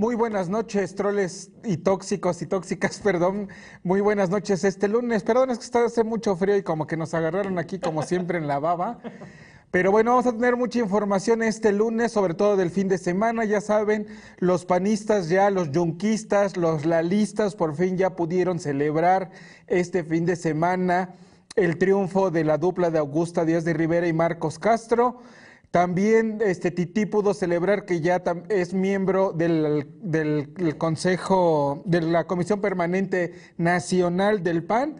Muy buenas noches, troles y tóxicos y tóxicas, perdón. Muy buenas noches este lunes. Perdón, es que está hace mucho frío y como que nos agarraron aquí como siempre en la baba. Pero bueno, vamos a tener mucha información este lunes, sobre todo del fin de semana. Ya saben, los panistas ya, los yunquistas, los lalistas, por fin ya pudieron celebrar este fin de semana el triunfo de la dupla de Augusta Díaz de Rivera y Marcos Castro. También este Tití pudo celebrar que ya es miembro del, del, Consejo, de la Comisión Permanente Nacional del PAN,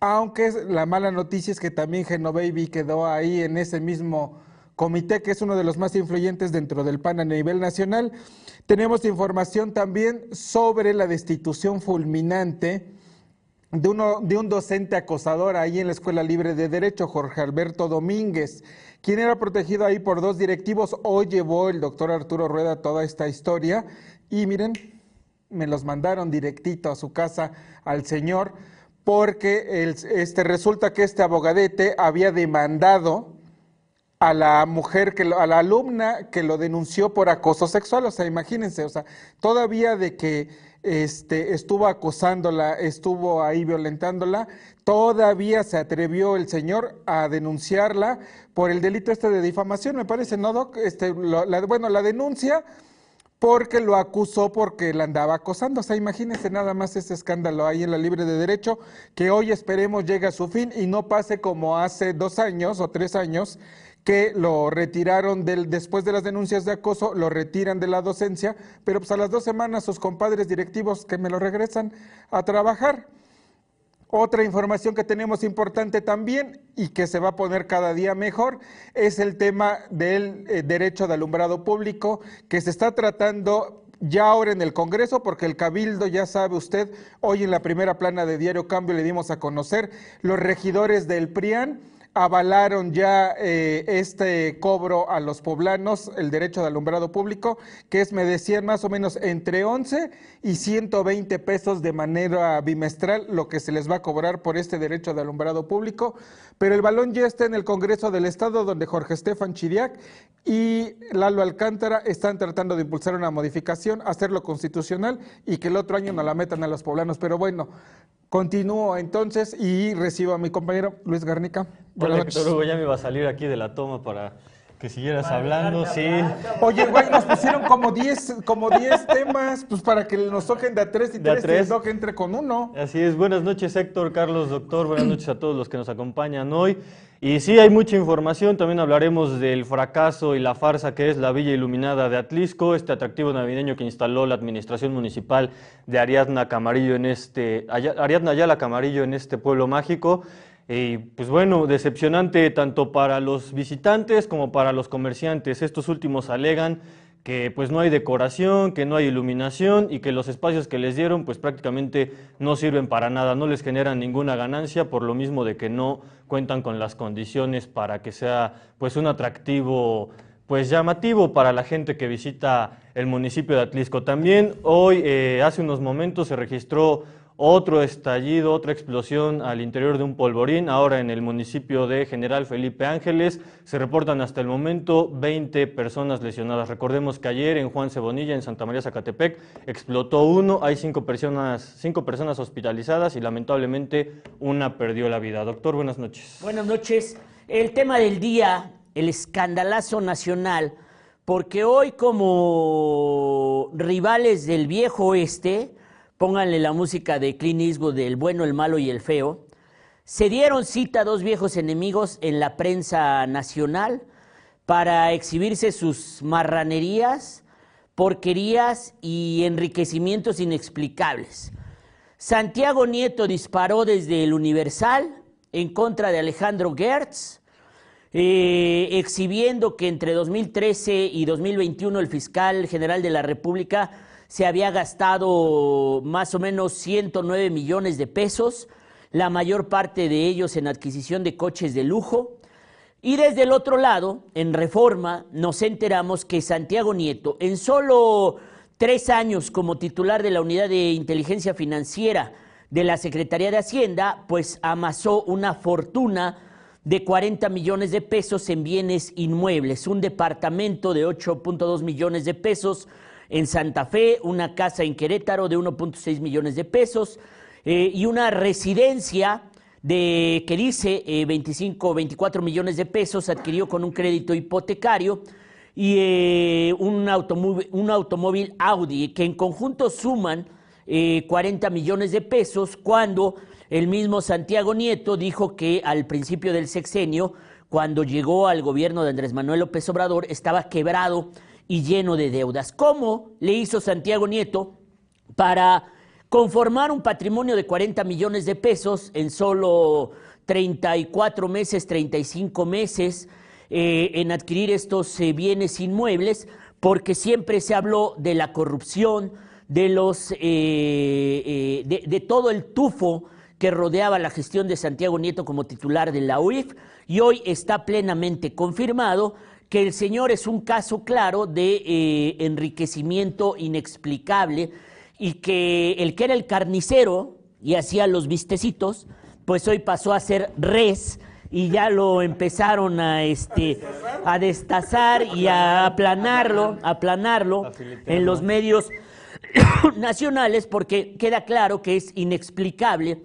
aunque la mala noticia es que también Genovevi quedó ahí en ese mismo comité, que es uno de los más influyentes dentro del PAN a nivel nacional. Tenemos información también sobre la destitución fulminante de, uno, de un docente acosador ahí en la Escuela Libre de Derecho, Jorge Alberto Domínguez, quien era protegido ahí por dos directivos. Hoy llevó el doctor Arturo Rueda toda esta historia y miren, me los mandaron directito a su casa al señor porque este, resulta que este abogadete había demandado a la mujer, que a la alumna que lo denunció por acoso sexual. O sea, imagínense, o sea, todavía de que este, estuvo acosándola, estuvo ahí violentándola, todavía se atrevió el señor a denunciarla por el delito este de difamación, me parece, ¿no, Doc? Este, la, bueno, la denuncia porque lo acusó porque la andaba acosando. O sea, imagínense nada más ese escándalo ahí en la Libre de Derecho, que hoy esperemos llegue a su fin y no pase como hace dos años o tres años, que lo retiraron del, después de las denuncias de acoso, lo retiran de la docencia, pero pues a las dos semanas sus compadres directivos que me lo regresan a trabajar. Otra información que tenemos importante también y que se va a poner cada día mejor es el tema del eh, derecho de alumbrado público que se está tratando ya ahora en el Congreso, porque el Cabildo, ya sabe usted, hoy en la primera plana de Diario Cambio le dimos a conocer los regidores del PRIAN avalaron ya eh, este cobro a los poblanos, el derecho de alumbrado público, que es, me decían, más o menos entre 11 y 120 pesos de manera bimestral, lo que se les va a cobrar por este derecho de alumbrado público. Pero el balón ya está en el Congreso del Estado, donde Jorge Estefan Chiriac y Lalo Alcántara están tratando de impulsar una modificación, hacerlo constitucional y que el otro año no la metan a los poblanos. Pero bueno, Continúo entonces y recibo a mi compañero Luis Garnica. Hola, Héctor Hugo, ya me iba a salir aquí de la toma para que siguieras hablando, sí. Oye, güey, nos pusieron como 10 como diez temas, pues para que nos toquen de a tres y tres, tres. y entre con uno. Así es. Buenas noches, Héctor, Carlos, doctor. Buenas noches a todos los que nos acompañan hoy. Y sí, hay mucha información. También hablaremos del fracaso y la farsa que es la Villa Iluminada de Atlisco, este atractivo navideño que instaló la administración municipal de Ariadna Camarillo en este, Ariadna Ayala Camarillo en este pueblo mágico. Y pues bueno, decepcionante tanto para los visitantes como para los comerciantes. Estos últimos alegan que pues no hay decoración, que no hay iluminación y que los espacios que les dieron pues prácticamente no sirven para nada, no les generan ninguna ganancia por lo mismo de que no cuentan con las condiciones para que sea pues un atractivo pues llamativo para la gente que visita el municipio de Atlisco. También hoy, eh, hace unos momentos, se registró otro estallido, otra explosión al interior de un polvorín, ahora en el municipio de General Felipe Ángeles. Se reportan hasta el momento 20 personas lesionadas. Recordemos que ayer en Juan Cebonilla, en Santa María Zacatepec, explotó uno, hay cinco personas, cinco personas hospitalizadas y lamentablemente una perdió la vida. Doctor, buenas noches. Buenas noches. El tema del día, el escandalazo nacional, porque hoy como rivales del viejo oeste, pónganle la música de Clint Eastwood del bueno, el malo y el feo, se dieron cita a dos viejos enemigos en la prensa nacional para exhibirse sus marranerías, porquerías y enriquecimientos inexplicables. Santiago Nieto disparó desde el Universal en contra de Alejandro Gertz, eh, exhibiendo que entre 2013 y 2021 el fiscal general de la República se había gastado más o menos 109 millones de pesos, la mayor parte de ellos en adquisición de coches de lujo. Y desde el otro lado, en reforma, nos enteramos que Santiago Nieto, en solo tres años como titular de la unidad de inteligencia financiera de la Secretaría de Hacienda, pues amasó una fortuna de 40 millones de pesos en bienes inmuebles, un departamento de 8.2 millones de pesos en Santa Fe, una casa en Querétaro de 1.6 millones de pesos eh, y una residencia de que dice 25 24 millones de pesos adquirió con un crédito hipotecario y eh, un, automóvil, un automóvil Audi que en conjunto suman 40 millones de pesos cuando el mismo Santiago Nieto dijo que al principio del sexenio, cuando llegó al gobierno de Andrés Manuel López Obrador, estaba quebrado y lleno de deudas. ¿Cómo le hizo Santiago Nieto para conformar un patrimonio de 40 millones de pesos en solo 34 meses, 35 meses, eh, en adquirir estos eh, bienes inmuebles? Porque siempre se habló de la corrupción, de, los, eh, de, de todo el tufo que rodeaba la gestión de Santiago Nieto como titular de la UIF y hoy está plenamente confirmado que el señor es un caso claro de eh, enriquecimiento inexplicable y que el que era el carnicero y hacía los vistecitos, pues hoy pasó a ser res y ya lo empezaron a este a destazar y a aplanarlo, aplanarlo en los medios nacionales porque queda claro que es inexplicable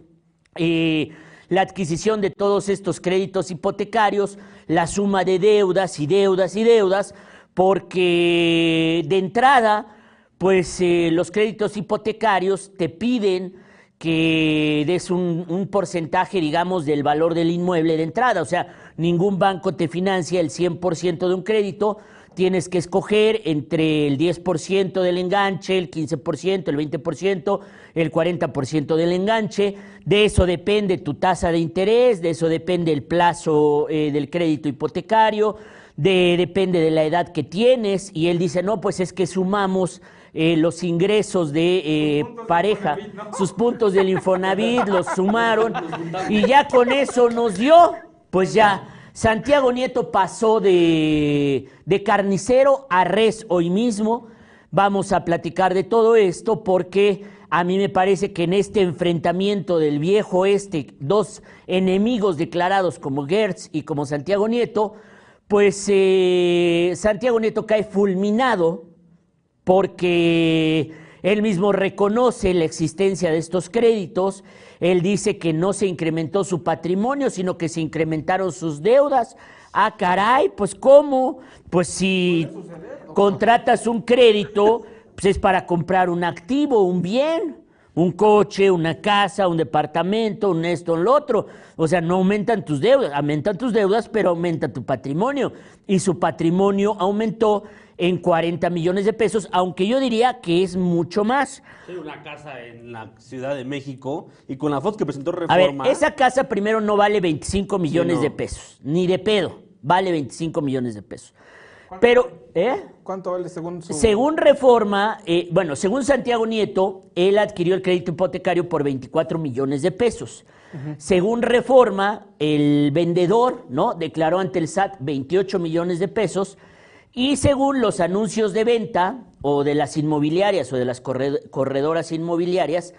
eh, la adquisición de todos estos créditos hipotecarios, la suma de deudas y deudas y deudas, porque de entrada, pues eh, los créditos hipotecarios te piden que des un, porcentaje, digamos, del valor del inmueble de entrada. O sea, ningún banco te financia el 100% de un crédito, tienes que escoger entre el 10% del enganche, el 15%, el 20%, el 40% del enganche. De eso depende tu tasa de interés, de eso depende el plazo eh, del crédito hipotecario, de, depende de la edad que tienes. Y él dice, no, pues es que sumamos eh, los ingresos de eh, pareja, ¿no? sus puntos del Infonavit, los sumaron y ya con eso nos dio, pues ya Santiago Nieto pasó de, de, carnicero a res hoy mismo. Vamos a platicar de todo esto porque a mí me parece que en este enfrentamiento del viejo este, dos enemigos declarados como Gertz y como Santiago Nieto, pues eh, Santiago Nieto cae fulminado porque él mismo reconoce la existencia de estos créditos, él dice que no se incrementó su patrimonio, sino que se incrementaron sus deudas. Ah, caray, pues ¿cómo? Pues si contratas un crédito, pues es para comprar un activo, un bien, un coche, una casa, un departamento, un esto, un lo otro. O sea, no aumentan tus deudas, aumentan tus deudas, pero aumenta tu patrimonio. Y su patrimonio aumentó en 40 millones de pesos, aunque yo diría que es mucho más. Sí, una casa en la Ciudad de México y con la foto que presentó Reforma. A ver, esa casa primero no vale 25 millones sí, no. de pesos, ni de pedo, vale 25 millones de pesos. Pero, ¿eh? ¿Cuánto vale según su...? Según Reforma, eh, bueno, según Santiago Nieto, él adquirió el crédito hipotecario por 24 millones de pesos. Uh -huh. Según Reforma, el vendedor, ¿no? Declaró ante el SAT 28 millones de pesos y según los anuncios de venta o de las inmobiliarias o de las corredoras inmobiliarias,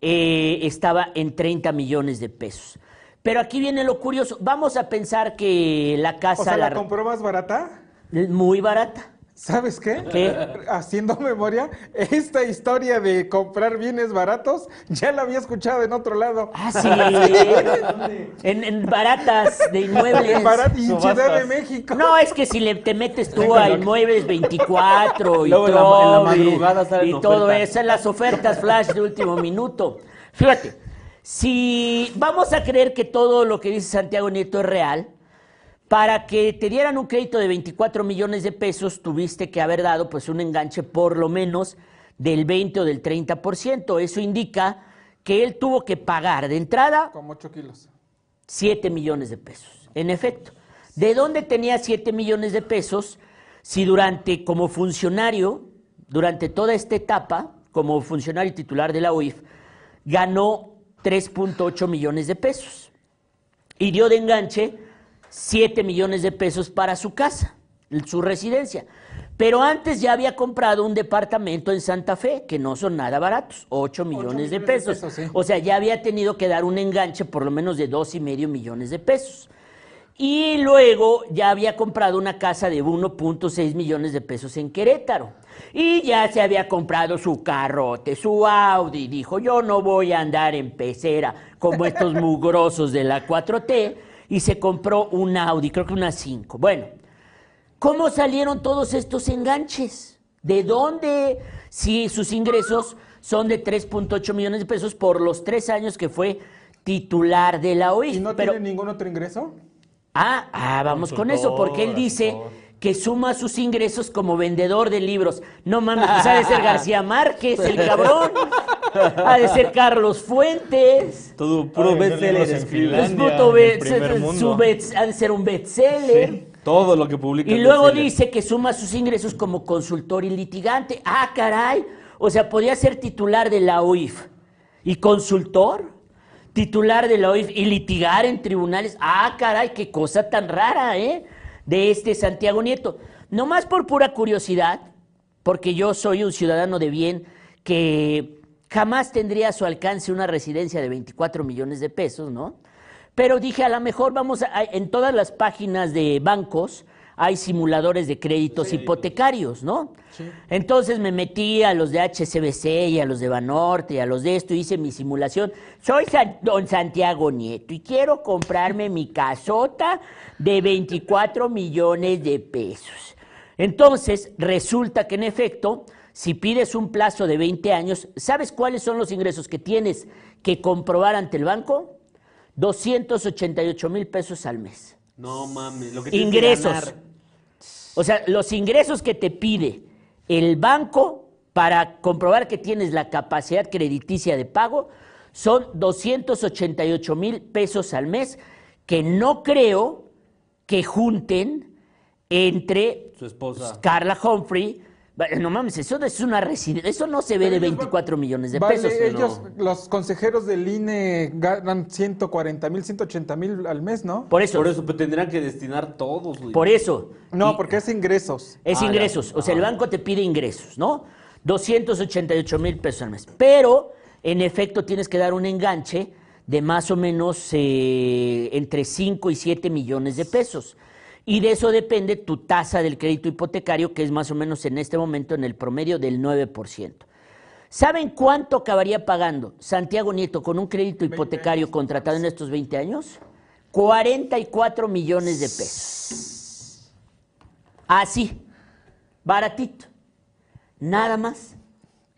eh, estaba en 30 millones de pesos. Pero aquí viene lo curioso. Vamos a pensar que la casa... O sea, ¿la, la compró más barata? Muy barata. ¿Sabes qué? ¿Qué? Haciendo memoria, esta historia de comprar bienes baratos ya la había escuchado en otro lado. Ah, sí. en, en, baratas de inmuebles. En Barat y Ciudad de México. No, es que si le, te metes tú a inmuebles 24 y Luego todo, en la, en la madrugada y, y todo eso, en las ofertas flash de último minuto. Fíjate, si vamos a creer que todo lo que dice Santiago Nieto es real, para que te dieran un crédito de 24 millones de pesos, tuviste que haber dado pues un enganche por lo menos del 20 o del 30%. Eso indica que él tuvo que pagar de entrada... Como 8 kilos. 7 millones de pesos. En efecto, ¿de dónde tenía 7 millones de pesos si durante, como funcionario, durante toda esta etapa, como funcionario titular de la UIF, ganó 3.8 millones de pesos? Y dio de enganche 7 millones de pesos para su casa, su residencia. Pero antes ya había comprado un departamento en Santa Fe, que no son nada baratos, 8 millones, 8 millones de pesos. De pesos sí. O sea, ya había tenido que dar un enganche por lo menos de dos y medio millones de pesos. Y luego ya había comprado una casa de 1.6 millones de pesos en Querétaro. Y ya se había comprado su carrote, su Audi. Dijo, yo no voy a andar en pecera como estos mugrosos de la 4T. Y se compró un Audi, creo que una 5. Bueno, ¿cómo salieron todos estos enganches? ¿De dónde? Si sus ingresos son de 3.8 millones de pesos por los tres años que fue titular de la OIF. ¿Y no Pero, tiene ningún otro ingreso? ah, ah, vamos con eso, porque él dice que suma sus ingresos como vendedor de libros. No mames, pues ha de ser García Márquez, el cabrón. Ha de ser Carlos Fuentes. Todo puro bestseller. Es puto ha de ser un bestseller. Todo lo que publica. Y luego dice que suma sus ingresos como consultor y litigante. Ah, caray. O sea, podía ser titular de la OIF y consultor, titular de la OIF y litigar en tribunales. Ah, caray, qué cosa tan rara, ¿eh? De este Santiago Nieto. Nomás por pura curiosidad, porque yo soy un ciudadano de bien que jamás tendría a su alcance una residencia de 24 millones de pesos, ¿no? Pero dije, a lo mejor vamos a, en todas las páginas de bancos hay simuladores de créditos hipotecarios, ¿no? Entonces me metí a los de HSBC y a los de Banorte y a los de esto, hice mi simulación. Soy San- don Santiago Nieto y quiero comprarme mi casota de 24 millones de pesos. Entonces, resulta que en efecto, si pides un plazo de 20 años, ¿sabes cuáles son los ingresos que tienes que comprobar ante el banco? 288 mil pesos al mes. No mames. Lo que tienes que Ingresos. ganar. O sea, los ingresos que te pide el banco para comprobar que tienes la capacidad crediticia de pago son 288 mil pesos al mes que no creo que junten entre Su esposa. Carla Humphrey. No mames, eso es una residencia. Eso no se ve de 24 millones de Vale, pesos. ellos, los consejeros del INE ganan 140 mil, 180 mil al mes, ¿no? Por eso, Por eso, pero tendrían que destinar todos, güey. por eso. No, Y- porque es ingresos. Es Ah, ya. ingresos. O sea, el banco te pide ingresos, ¿no? 288 mil pesos al mes. Pero, en efecto, tienes que dar un enganche de más o menos eh, entre 5 y 7 millones de pesos. Y de eso depende tu tasa del crédito hipotecario, que es más o menos en este momento en el promedio del 9%. ¿Saben cuánto acabaría pagando Santiago Nieto con un crédito hipotecario contratado en estos 20 años? 44 millones de pesos. Así, baratito. Nada más.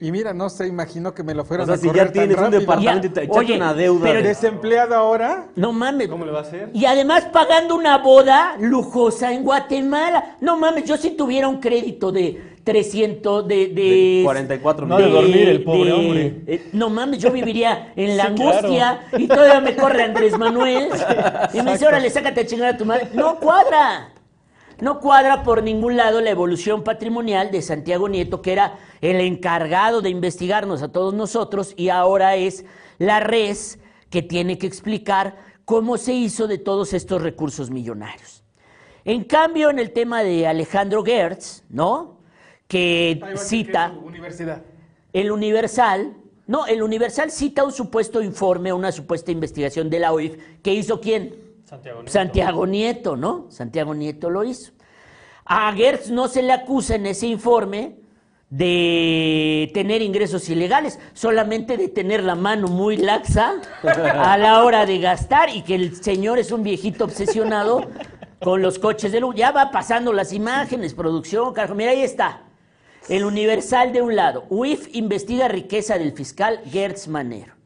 Y mira, no se imaginó que me lo O fueron sea, a si correr ya tan tienes un rápido. departamento y te echaste oye, una deuda. pero de- Desempleado ahora. No mames. ¿Cómo le va a hacer? Y además pagando una boda lujosa en Guatemala. No mames, yo si tuviera un crédito de 300, de... De, De 44 No ha de dormir el pobre hombre. eh, no mames, yo viviría en la Sí, angustia y todavía me corre Andrés Manuel y me dice, órale, sácate a chingar a tu madre. No cuadra. No cuadra por ningún lado la evolución patrimonial de Santiago Nieto, que era el encargado de investigarnos a todos nosotros y ahora es la res que tiene que explicar cómo se hizo de todos estos recursos millonarios. En cambio, en el tema de Alejandro Gertz, ¿no? Que cita Universidad. el Universal, no, el Universal cita un supuesto informe, una supuesta investigación de la OIF que hizo quién? Santiago Nieto. Santiago Nieto, ¿no? Santiago Nieto lo hizo. A Gertz no se le acusa en ese informe de tener ingresos ilegales, solamente de tener la mano muy laxa a la hora de gastar y que el señor es un viejito obsesionado con los coches de luz. Ya va pasando las imágenes, producción, carajo. Mira, ahí está. El Universal de un lado. UIF investiga riqueza del fiscal Gertz Manero.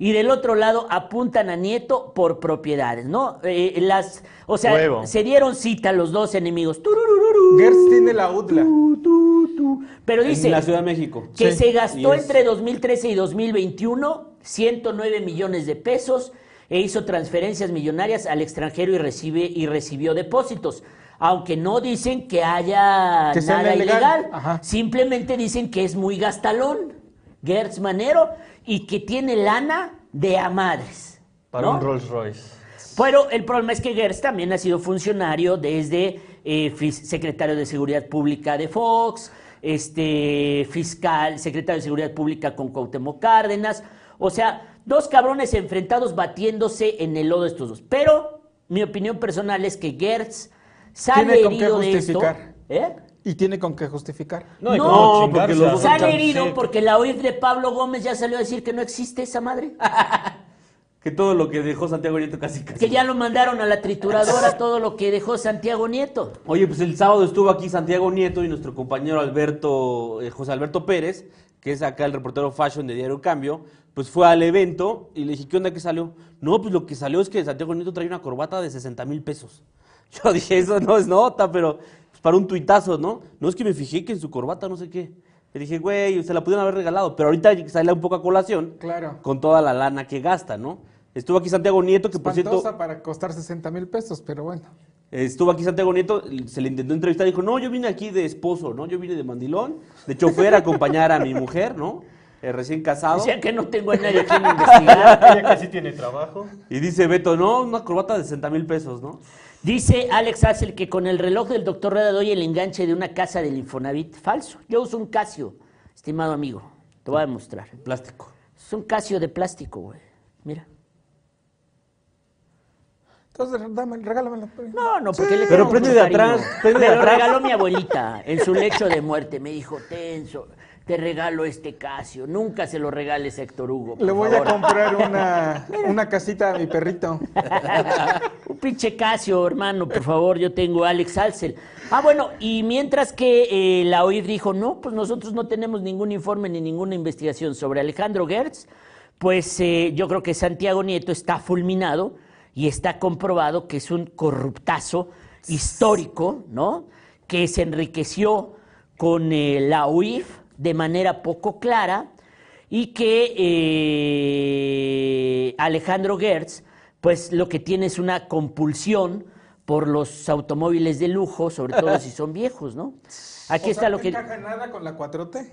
Y del otro lado apuntan a Nieto por propiedades, ¿no? Eh, las, o sea, Huevo. se dieron cita los dos enemigos. Gertz tiene la UDLA. Pero dice En la Ciudad de México. que Sí. se gastó entre 2013 y 2021 109 millones de pesos e hizo transferencias millonarias al extranjero y, recibe, y recibió depósitos. Aunque no dicen que haya Que nada ilegal. ilegal, Ajá. simplemente dicen que es muy gastalón, Gertz Manero, y que tiene lana de a madres. Para ¿no? un Rolls Royce. Pero el problema es que Gertz también ha sido funcionario desde eh, secretario de Seguridad Pública de Fox, este fiscal, secretario de Seguridad Pública con Cuauhtémoc Cárdenas. O sea, dos cabrones enfrentados batiéndose en el lodo estos dos. Pero mi opinión personal es que Gertz sale herido de esto. ¿Eh? Y tiene con qué justificar. No, No, como porque los son herido sí. porque la OIF de Pablo Gómez ya salió a decir que no existe esa madre. Que todo lo que dejó Santiago Nieto casi casi. Que ya lo mandaron a la trituradora todo lo que dejó Santiago Nieto. Oye, pues el sábado estuvo aquí Santiago Nieto y nuestro compañero Alberto, eh, José Alberto Pérez, que es acá el reportero fashion de Diario Cambio, pues fue al evento y le dije, ¿qué onda que salió? No, pues lo que salió es que Santiago Nieto trae una corbata de 60 mil pesos. Yo dije, eso no es nota, pero para un tuitazo, ¿no? No es que me fijé que en su corbata no sé qué. Le dije, güey, se la pudieron haber regalado, pero ahorita sale un poco a colación Claro. con toda la lana que gasta, ¿no? Estuvo aquí Santiago Nieto, que por cierto... Espantosa para costar 60 mil pesos, pero bueno. Estuvo aquí Santiago Nieto, se le intentó entrevistar y dijo, no, yo vine aquí de esposo, ¿no? Yo vine de mandilón, de chofer a acompañar a mi mujer, ¿no? Eh, recién casado. O sea que no tengo a nadie a quien investigar. Ella casi tiene trabajo. Y dice Beto, no, una corbata de 60 mil pesos, ¿no? Dice Alex Hassel que con el reloj del doctor Rueda doy el enganche de una casa del Infonavit. Falso. Yo uso un Casio, estimado amigo. Te voy a demostrar. Plástico. Es un Casio de plástico, güey. Mira. Entonces, dame, regálamelo. No, no, porque le Pero prende de atrás, prende Me de lo atrás. regaló mi abuelita en su lecho de muerte. Me dijo, tenso, te regalo este Casio. Nunca se lo regales a Héctor Hugo. por Le voy favor". a comprar una, una casita a mi perrito. Un pinche Casio, hermano, por favor, yo tengo a Alex Alcel. Ah, bueno, y mientras que eh, la OIF dijo, no, pues nosotros no tenemos ningún informe ni ninguna investigación sobre Alejandro Gertz, pues eh, yo creo que Santiago Nieto está fulminado y está comprobado que es un corruptazo histórico, ¿no? Que se enriqueció con eh, la UIF de manera poco clara y que eh, Alejandro Gertz, pues lo que tiene es una compulsión por los automóviles de lujo, sobre todo si son viejos, ¿no? Aquí O está sea, lo no que... encaja nada con la 4T.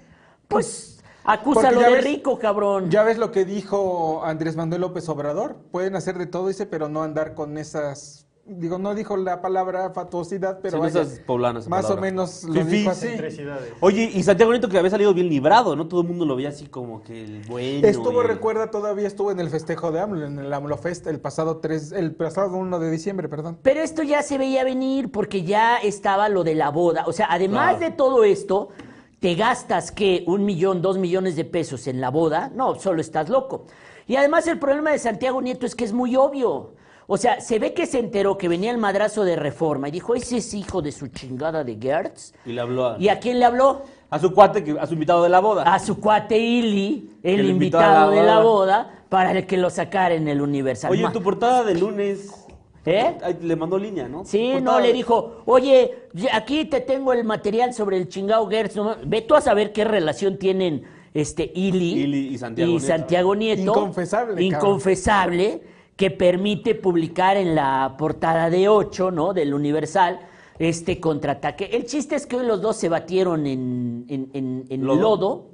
Pues acúsalo de ves- rico, cabrón. Ya ves lo que dijo Andrés Manuel López Obrador. Pueden hacer de todo, dice, pero no andar con esas. Digo, no dijo la palabra fatuosidad, pero Sí, no vaya, esa más o menos lo Fifís. dijo así. Ciudades. Oye, y Santiago Nieto que había salido bien librado, ¿no? Todo el mundo lo veía así como que el bueno. Estuvo, recuerda, todavía estuvo en el festejo de AMLO, en el AMLO Fest, el pasado 3, el pasado 1 de diciembre, perdón. Pero esto ya se veía venir porque ya estaba lo de la boda. O sea, además Claro. de todo esto, te gastas que un millón, dos millones de pesos en la boda. No, solo estás loco. Y además el problema de Santiago Nieto es que es muy obvio. O sea, se ve que se enteró que venía el madrazo de reforma y dijo, ese es hijo de su chingada de Gertz. Y le habló a, ¿Y a quién le habló? a su cuate, que, a su invitado de la boda. A su cuate Ili, el invitado la de la boda. para que lo sacara en el Universal. Oye, Ma- tu portada de lunes. ¿Eh? Le mandó línea, ¿no? Sí, Portada no, le dijo, oye, aquí te tengo el material sobre el chingao Gertz. no Ve tú a saber qué relación tienen este Ili, Ili y Santiago Nieto. Santiago Nieto. Inconfesable, cabrón. Que permite publicar en la portada de 8, ¿no? Del Universal, este contraataque. El chiste es que hoy los dos se batieron en, en- en- en Lodo. lodo.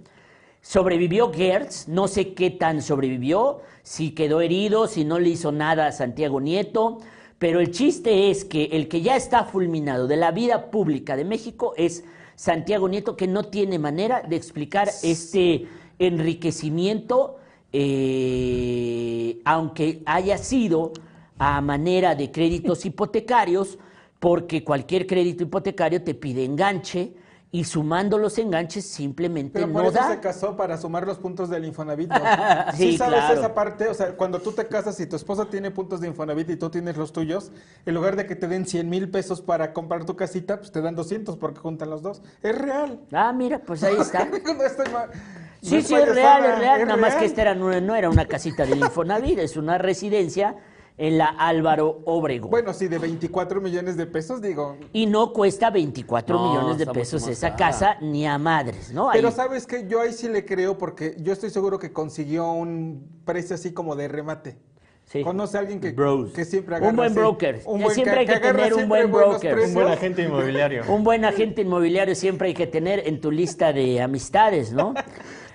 Sobrevivió Gertz, no sé qué tan sobrevivió, si quedó herido, si no le hizo nada a Santiago Nieto, pero el chiste es que el que ya está fulminado de la vida pública de México es Santiago Nieto, que no tiene manera de explicar este enriquecimiento, eh, aunque haya sido a manera de créditos hipotecarios, porque cualquier crédito hipotecario te pide enganche y sumando los enganches simplemente Pero por no eso da. se casó para sumar los puntos del Infonavit. ¿no? Sí, sí, sabes claro. esa parte, o sea, cuando tú te casas y tu esposa tiene puntos de Infonavit y tú tienes los tuyos, en lugar de que te den 100 mil pesos para comprar tu casita, pues te dan 200 porque juntan los dos. Es real. Ah, mira, pues ahí está. no estoy mal. Sí, sí, es real, es real. Nada más que esta era, no, no era una casita del Infonavit, es una residencia en la Álvaro Obregón. Bueno, sí, de 24 millones de pesos, digo. y no cuesta 24 No, millones de pesos esa cara. casa ni a madres, ¿no? Pero Ahí- sabes que yo ahí sí le creo porque yo estoy seguro que consiguió un precio así como de remate. Sí. Conoce a alguien que, siempre Un agarra buen así, broker. un Que buen- siempre hay que tener un buen broker. Un buen agente inmobiliario. Un buen agente inmobiliario siempre hay que tener en tu lista de amistades, ¿no?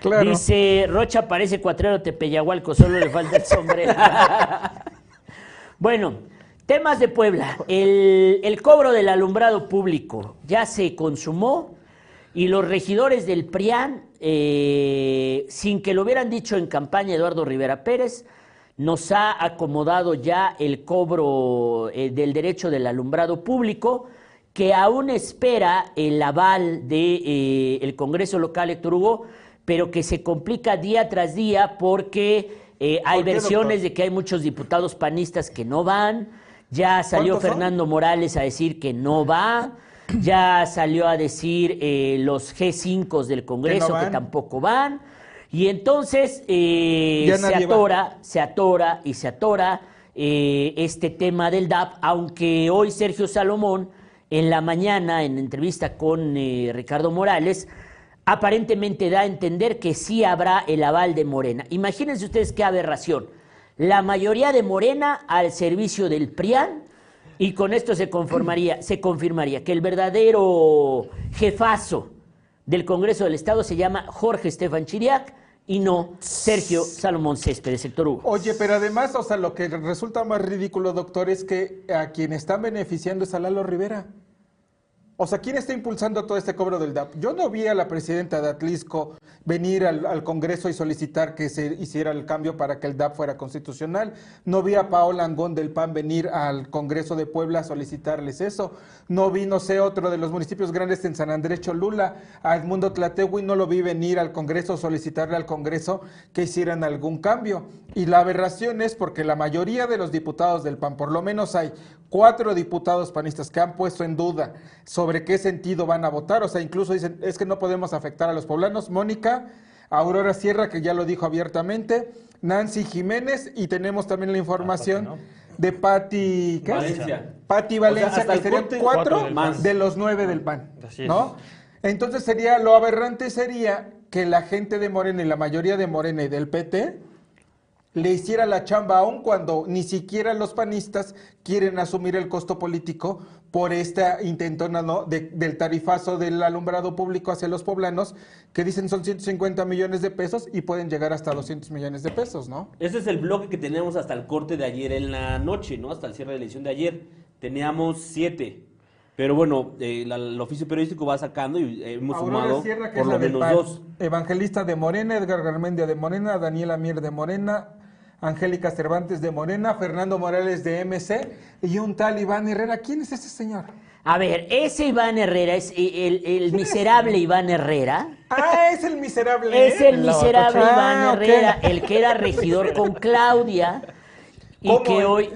Claro. Dice, Rocha parece cuatrero Tepeyahualco, solo le falta el sombrero. bueno, temas de Puebla. El, el cobro del alumbrado público ya se consumó y los regidores del PRIAN, eh, sin que lo hubieran dicho en campaña Eduardo Rivera Pérez, nos ha acomodado ya el cobro eh, del derecho del alumbrado público que aún espera el aval del de, el Congreso local, Héctor Hugo, pero que se complica día tras día porque eh, hay ¿Por qué, versiones doctor? de que hay muchos diputados panistas que no van. Ya salió. Fernando Morales a decir que no va. Ya salió a decir eh, los G5 del Congreso que, tampoco van. Y entonces eh, se va. atora, se atora y se atora eh, este tema del DAP, aunque hoy Sergio Salomón, en la mañana, en entrevista con eh, Ricardo Morales, aparentemente da a entender que sí habrá el aval de Morena. Imagínense ustedes qué aberración. La mayoría de Morena al servicio del PRIAN y con esto se conformaría, se confirmaría que el verdadero jefazo del Congreso del Estado se llama Jorge Estefan Chiriac y no Sergio Salomón Céspedes, sector Hugo. Oye, pero además, o sea, lo que resulta más ridículo, doctor, es que a quien están beneficiando es a Lalo Rivera. O sea, ¿quién está impulsando todo este cobro del DAP? Yo no vi a la presidenta de Atlisco venir al, Congreso y solicitar que se hiciera el cambio para que el DAP fuera constitucional. No vi a Paola Angón del PAN venir al Congreso de Puebla a solicitarles eso. No vi, no sé, otro de los municipios grandes en San Andrés Cholula, a Edmundo Tlategui, no lo vi venir al Congreso, solicitarle al Congreso que hicieran algún cambio. Y la aberración es porque la mayoría de los diputados del PAN, por lo menos hay cuatro diputados panistas que han puesto en duda sobre qué sentido van a votar, o sea, incluso dicen, es que no podemos afectar a los poblanos. Mónica, Aurora Sierra, que ya lo dijo abiertamente, Nancy Jiménez, y tenemos también la información ¿no? de Patti, ¿qué? Valencia. Patti O sea, Valencia, que serían cuatro Cuatro de los nueve del PAN, es. ¿no? Entonces sería, lo aberrante sería que la gente de Morena y la mayoría de Morena y del PT le hiciera la chamba aún cuando ni siquiera los panistas quieren asumir el costo político por esta intentona ¿no? de- del tarifazo del alumbrado público hacia los poblanos, que dicen son 150 millones de pesos y pueden llegar hasta 200 millones de pesos, ¿no? Ese es el bloque que teníamos hasta el corte de ayer en la noche, ¿no? Hasta el cierre de la edición de ayer. Teníamos siete. Pero bueno, eh, la- el oficio periodístico va sacando y eh, hemos Aurora sumado Sierra, por lo menos dos. Evangelista de Morena, Edgar Garmendia de Morena, Daniela Mier de Morena, Angélica Cervantes de Morena, Fernando Morales de MC y un tal Iván Herrera. ¿Quién es ese señor? A ver, ese Iván Herrera es el, el miserable Iván Herrera. Ah, es el miserable. Es el miserable Ah, Iván ok. Herrera, el que era regidor con Claudia y ¿Cómo? que hoy...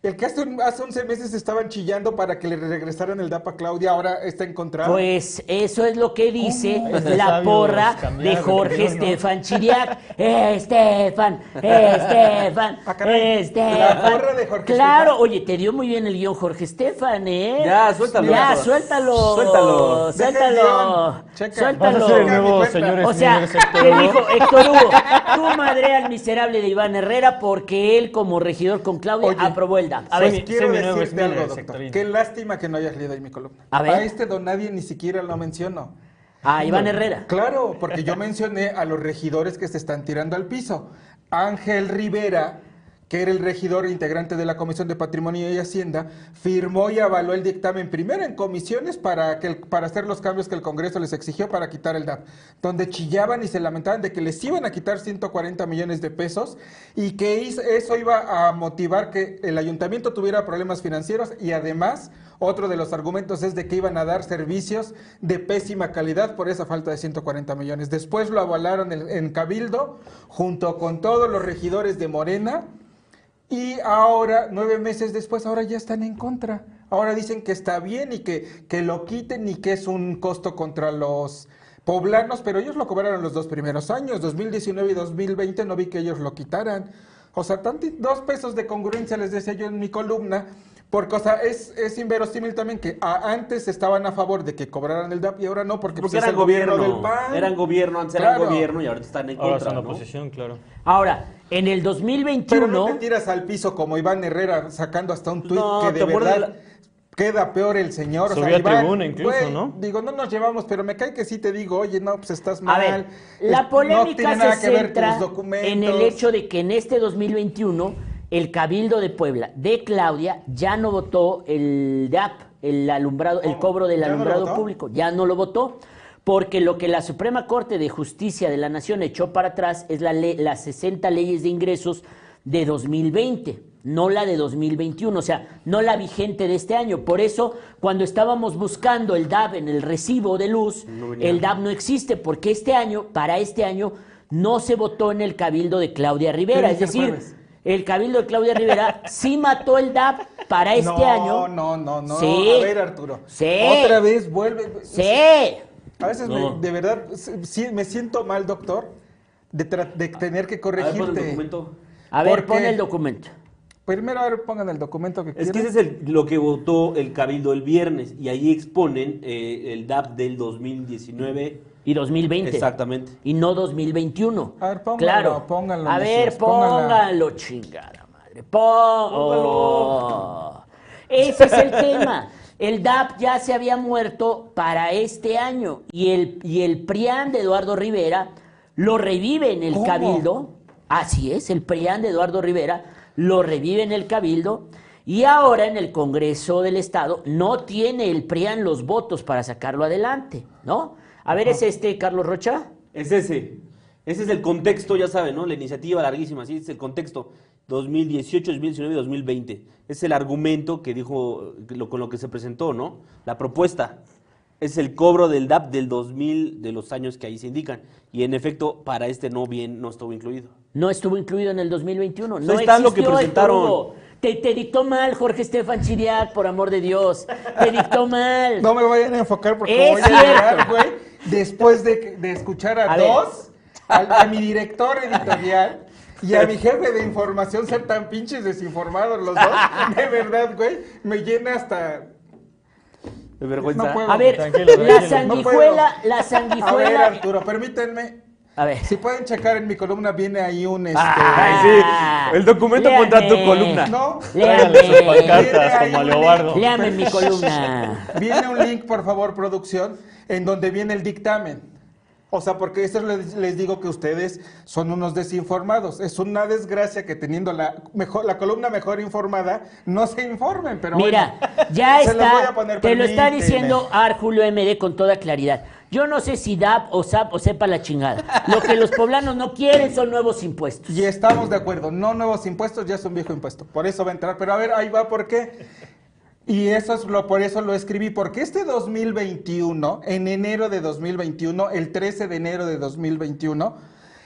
El que hace, un- hace 11 meses estaban chillando para que le regresaran el DAP a Claudia, ahora está encontrado. Pues eso es lo que dice la porra de Jorge. Estefan Chiriac. Eh, Estefan, eh, Estefan, Ah, eh, Estefan. La porra de Jorge Claro, Estefan. oye, te dio muy bien el guion Jorge Estefan, ¿eh? Ya, suéltalo. Ya, suéltalo. Suéltalo. Suéltalo. Suéltalo. Vas a ser el Checa mi nuevo O sea, uno. dijo Héctor Hugo, tú madre al miserable de Iván Herrera porque él como regidor con Claudia Oye, aprobó el A Pues ver, quiero decirte algo, doctor. Qué lástima que no hayas leído ahí mi columna. A ver. este don nadie ni siquiera lo menciono. a Iván Herrera. Claro, porque yo mencioné a los regidores que se están tirando al piso. Ángel Rivera, que era el regidor integrante de la Comisión de Patrimonio y Hacienda, firmó y avaló el dictamen primero en comisiones para, que para hacer los cambios que el Congreso les exigió para quitar el DAP, donde chillaban y se lamentaban de que les iban a quitar 140 millones de pesos y que eso iba a motivar que el ayuntamiento tuviera problemas financieros y además otro de los argumentos es de que iban a dar servicios de pésima calidad por esa falta de 140 millones. Después lo avalaron en Cabildo junto con todos los regidores de Morena y ahora, nueve meses después, ahora ya están en contra. Ahora dicen que está bien y que, que lo quiten y que es un costo contra los poblanos, pero ellos lo cobraron los dos primeros años, 2019 y 2020, no vi que ellos lo quitaran. O sea, tanti- dos pesos de congruencia les decía yo en mi columna, porque o sea, es, es inverosímil también que a- antes estaban a favor de que cobraran el DAP y ahora no, porque, Porque pues, es eran el gobierno, gobierno. del PAN. Eran gobierno, antes eran Claro. gobierno y ahorita están en Ahora contra, son ¿no? oposición, claro. Ahora, en el Pero 2021... no te tiras al piso como Iván Herrera sacando hasta un tuit No, que ¿te de verdad de queda peor el señor. Subió a Iván, tribuna incluso, ¿no? Digo, no nos llevamos, pero me cae que sí te digo, oye, no, pues estás mal. A ver, la no polémica tiene nada se que ver centra tus documentos. en el hecho de que en este 2021 el Cabildo de Puebla de Claudia ya no votó el DAP, el alumbrado, el ¿Cómo? cobro del ¿Ya no lo alumbrado público, ya no lo votó. Porque lo que la Suprema Corte de Justicia de la Nación echó para atrás es la ley- las 60 leyes de ingresos de 2020. no la de 2021, o sea, no la vigente de este año. Por eso, cuando estábamos buscando el DAB en el recibo de luz, No el DAB no existe, porque este año, para este año, no se votó en el cabildo de Claudia Rivera. ¿Qué Es decir, jueves? el cabildo de Claudia Rivera sí mató el DAB para este no, año. No, no, no. Sí. A ver, Arturo. Sí. Otra vez vuelve. Sí. A veces, me- de verdad, sí, me siento mal, doctor, de, de tener que A ver, pon el corregirte. documento. A ver, ¿Por pon el documento. Primero, a ver, pongan el documento que Es que ese es el- lo que votó el Cabildo el viernes y ahí exponen eh, el DAP del 2019. Y 2020. Exactamente. Y no 2021. A ver, pónganlo, claro. pónganlo, A ver, póngalo, chingada madre. Póngalo. Ese es el tema. El DAP ya se había muerto para este año y el, y el PRIAN de Eduardo Rivera lo revive en el ¿Cómo? Cabildo. Así es, el PRIAN de Eduardo Rivera lo revive en el Cabildo y ahora en el Congreso del Estado no tiene el PRIAN los votos para sacarlo adelante, ¿no? A ver, ¿es este Carlos Rocha? Es ese. Ese es el contexto, ya saben, ¿no? La iniciativa larguísima, sí, es el contexto. 2018, 2019 y 2020. Es el argumento que dijo, lo- con lo que se presentó, ¿no? La propuesta. Es el cobro del DAP del 2000, de los años que ahí se indican. Y en efecto, para este no bien, no estuvo incluido. No estuvo incluido en el 2021. No ahí está lo que presentaron. Te, te dictó mal, Jorge Estefan Chiriac, por amor de Dios. Te dictó mal. No me vayan a enfocar porque Es voy a cierto. llegar, güey, después de, que- de escuchar a, A dos, a, a mi director editorial y a mi jefe de información ser tan pinches desinformados los dos. De verdad, güey, me llena hasta... De vergüenza. No puedo. A ver, Tranquilo, la tranquilo. No sanguijuela, puedo. la A ver, sanguijuela. Arturo, permítanme. A ver. Si pueden checar en mi columna, viene ahí un... Este, Ay, sí. El documento contra tu columna. No, Tráiganle sus Léame, pancartas como a Leobardo. léame mi columna. Viene un link, por favor, producción, en donde viene el dictamen. O sea, porque eso les, les digo que ustedes son unos desinformados. Es una desgracia que teniendo la, mejor, la columna mejor informada, no se informen. Pero Mira, bueno, ya se los voy a está, poner, te lo está diciendo Ar Julio MD con toda claridad. Yo no sé si DAP o SAP o sepa la chingada. Lo que los poblanos no quieren son nuevos impuestos. Y estamos de acuerdo, no nuevos impuestos, ya es un viejo impuesto. Por eso va a entrar. Pero a ver, ahí va, ¿por qué? Y eso es lo, por eso lo escribí, porque este 2021, en enero de 2021, el 13 de enero de 2021,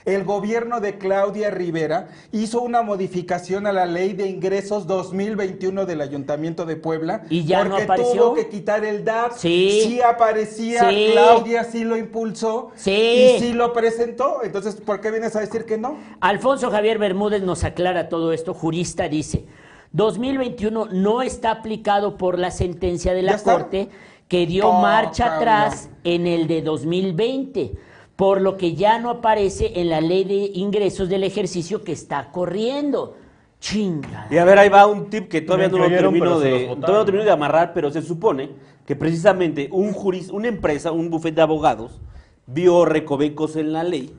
el gobierno de Claudia Rivera hizo una modificación a la ley de ingresos 2021 del Ayuntamiento de Puebla. ¿Y ya no porque apareció? tuvo que quitar el DAP. Sí. Sí aparecía, Sí. Claudia sí lo impulsó. Sí. Y sí lo presentó. Entonces, ¿por qué vienes a decir que no? Alfonso Javier Bermúdez nos aclara todo esto. Jurista dice, 2021 no está aplicado por la sentencia de la. Corte que dio Oh, marcha cabrón. atrás en el de 2020, por lo que ya no aparece en la ley de ingresos del ejercicio que está corriendo. Chinga. Y a ver, ahí va un tip que todavía no lo termino de, todavía no termino de amarrar, pero se supone que precisamente un juris, una empresa, un bufete de abogados, vio recovecos en la ley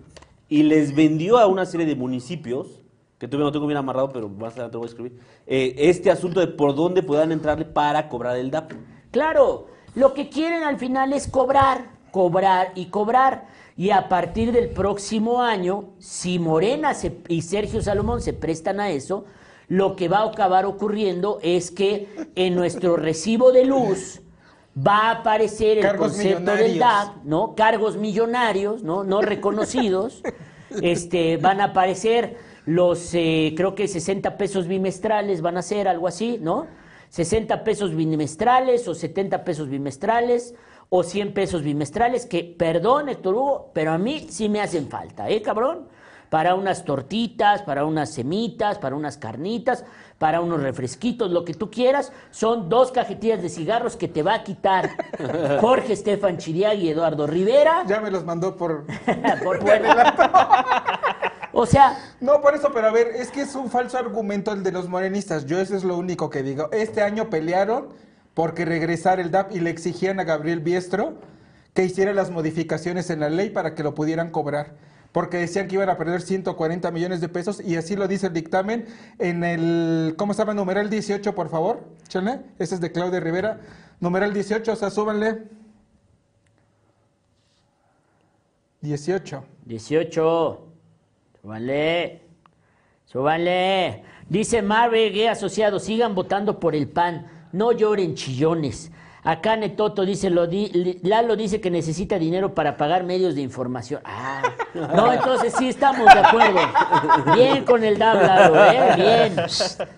y les vendió a una serie de municipios, que todavía no tengo bien amarrado, pero más adelante lo voy a escribir, eh, este asunto de por dónde puedan entrarle para cobrar el DAP. Claro, lo que quieren al final es cobrar, cobrar y cobrar. Y a partir del próximo año, si Morena se- y Sergio Salomón se prestan a eso, lo que va a acabar ocurriendo es que en nuestro recibo de luz va a aparecer el Cargos concepto del. DAP, ¿no? Cargos millonarios, ¿no? No reconocidos. este, van a aparecer los, eh, creo que 60 pesos bimestrales van a ser algo así, ¿no? 60 pesos bimestrales o 70 pesos bimestrales o 100 pesos bimestrales, que, perdón, Héctor Hugo, pero a mí sí me hacen falta, ¿eh, cabrón? Para unas tortitas, para unas semitas, para unas carnitas, para unos refresquitos, lo que tú quieras, son dos cajetillas de cigarros que te va a quitar Jorge Estefan Chiriagui y Eduardo Rivera. Ya me los mandó por... por. O sea, No, por eso, pero a ver, es que es un falso argumento el de los morenistas. Yo eso es lo único que digo. Este año pelearon porque regresar el DAP y le exigían a Gabriel Biestro que hiciera las modificaciones en la ley para que lo pudieran cobrar. Porque decían que iban a perder 140 millones de pesos y así lo dice el dictamen en el, ¿cómo se llama? Numeral 18, por favor. Chale, ese es de Claudia Rivera. Numeral 18, o sea, súbanle. 18. 18. Vale. Súbanle. Dice Marve Gay Asociado, sigan votando por el PAN. No lloren chillones. Acá Netoto dice, lo di- Lalo dice que necesita dinero para pagar medios de información. Ah, no, entonces sí estamos de acuerdo. Bien con el DAB, Lalo, ¿eh?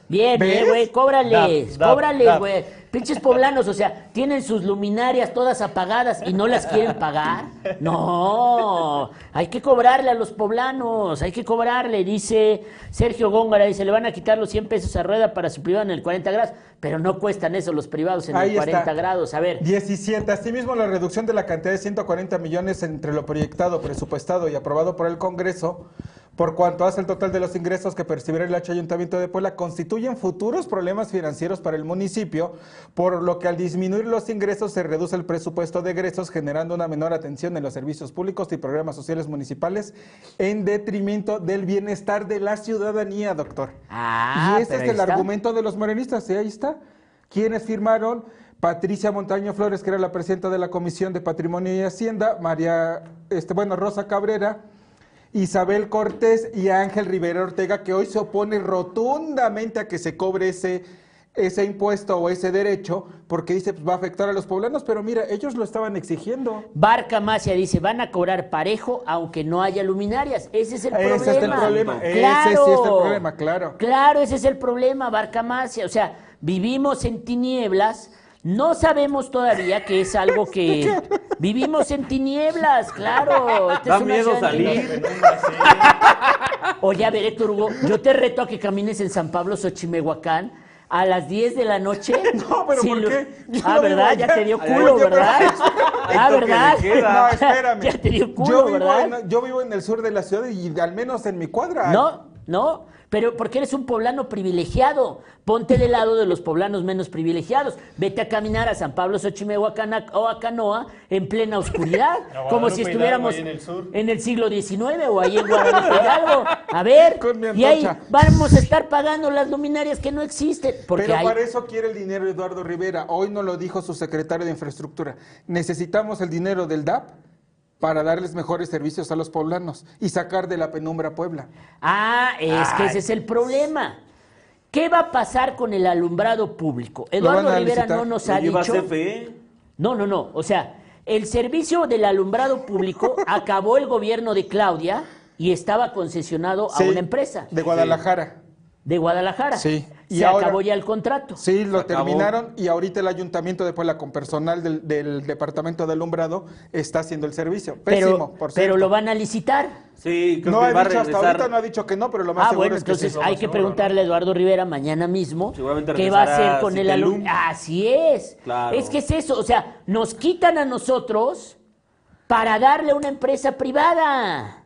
Bien. Bien, eh, güey, cóbrales, Dab, dab, cóbrales, dab. güey. Pinches poblanos, o sea, tienen sus luminarias todas apagadas y no las quieren pagar. No, hay que cobrarle a los poblanos, hay que cobrarle, dice Sergio Góngara, dice, le van a quitar los 100 pesos a rueda para su privado en el 40 grados, pero no cuestan eso los privados en Ahí el 40 está. grados. A ver, 17. Asimismo, la reducción de la cantidad de 140 millones entre lo proyectado, presupuestado y aprobado por el Congreso, por cuanto hace el total de los ingresos que percibirá el H Ayuntamiento de Puebla, constituyen futuros problemas financieros para el municipio, por lo que al disminuir los ingresos se reduce el presupuesto de egresos, generando una menor atención en los servicios públicos y programas sociales municipales, en detrimento del bienestar de la ciudadanía, doctor. Ah, y ese es el está. argumento de los morenistas, y ahí está. ¿Quiénes firmaron? Patricia Montaño Flores, que era la presidenta de la Comisión de Patrimonio y Hacienda, María, este, bueno, Rosa Cabrera, Isabel Cortés y Ángel Rivera Ortega, que hoy se opone rotundamente a que se cobre ese, ese impuesto o ese derecho, porque dice pues, va a afectar a los poblanos, pero mira, ellos lo estaban exigiendo. Barca Macia dice, van a cobrar parejo aunque no haya luminarias. Ese es el problema. Ese es el problema, ese Claro. sí es el problema, claro. Claro, ese es el problema, Barca Macia. O sea, vivimos en tinieblas. No sabemos todavía que es algo que... Vivimos en tinieblas, claro. Esta Da es una miedo salir. Oye, a ver, Héctor Hugo, yo te reto a que camines en San Pablo, Xochimehuacán, a las 10 de la noche. No, pero ¿por qué? Yo Ah, no ¿verdad? Ya te dio culo, ¿verdad? Ah, ¿verdad? No, espérame. Ya te dio culo, yo, vivo ¿verdad? en, yo vivo en el sur de la ciudad y al menos en mi cuadra. No, no, pero porque eres un poblano privilegiado. Ponte del lado de los poblanos menos privilegiados. Vete a caminar a San Pablo, Xochimehuacán o a Canoa en plena oscuridad, como si estuviéramos en el sur. en el siglo XIX o ahí en Guadalupe Hidalgo. A ver, y ahí vamos a estar pagando las luminarias que no existen. Porque Pero hay- para eso quiere el dinero Eduardo Rivera. Hoy no lo dijo su secretario de Infraestructura. Necesitamos el dinero del DAP para darles mejores servicios a los poblanos y sacar de la penumbra a Puebla. Ah, es que ese es el problema. ¿Qué va a pasar con el alumbrado público? Eduardo Rivera no nos ha dicho. CFE. No, no, no. O sea, el servicio del alumbrado público acabó el gobierno de Claudia y estaba concesionado a una empresa De Guadalajara. De Guadalajara. Sí. Y Se ahora- acabó ya el contrato. Sí, lo acabó. terminaron y ahorita el ayuntamiento de Puebla con personal del, del departamento de alumbrado está haciendo el servicio. Pésimo, pero, por pero cierto. lo van a licitar. Sí, creo no que ha va dicho hasta ahorita no ha dicho que no, pero lo más Ah, seguro bueno, es que entonces sí. hay que preguntarle a Eduardo Rivera mañana mismo qué va a hacer con el alumbrado. Así es. Claro. Es que es eso. O sea, nos quitan a nosotros para darle a una empresa privada.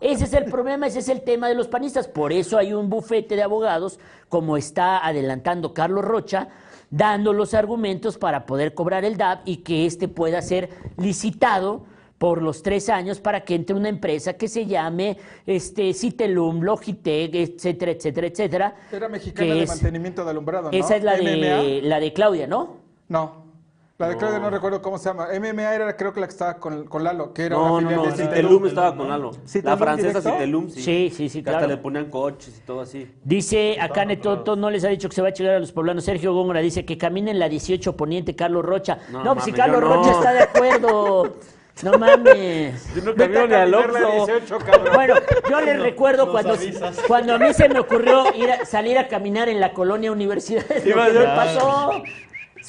Ese es el problema, ese es el tema de los panistas. Por eso hay un bufete de abogados, como está adelantando Carlos Rocha, dando los argumentos para poder cobrar el DAP y que éste pueda ser licitado por los tres años para que entre una empresa que se llame este, Citelum, Logitech, etcétera, etcétera, etcétera. Era mexicana de es- mantenimiento de alumbrado, ¿no? Esa es la de, la de Claudia, ¿no? No. La de Claudia no recuerdo cómo se llama. MMA era creo que la que estaba con, con Lalo, que era No, una no, no. de Citelum. Estaba con Lalo. ¿Citelum La francesa directo? Citelum, sí. Sí, sí, sí, Que hasta claro. le ponían coches y todo así. Dice acá Netoto, no les ha dicho que se va a llegar a los poblanos. Sergio Góngora dice que caminen la 18 Poniente Carlos Rocha. No, No, pues si Carlos no. Rocha está de acuerdo. No mames. Yo no Vete camino a ni al caminar la Oxxo. 18, cabrón. Bueno, yo les recuerdo nos cuando, avisas. cuando a mí se me ocurrió ir a- salir a caminar en la colonia Universidad. Lo Iba que me pasó.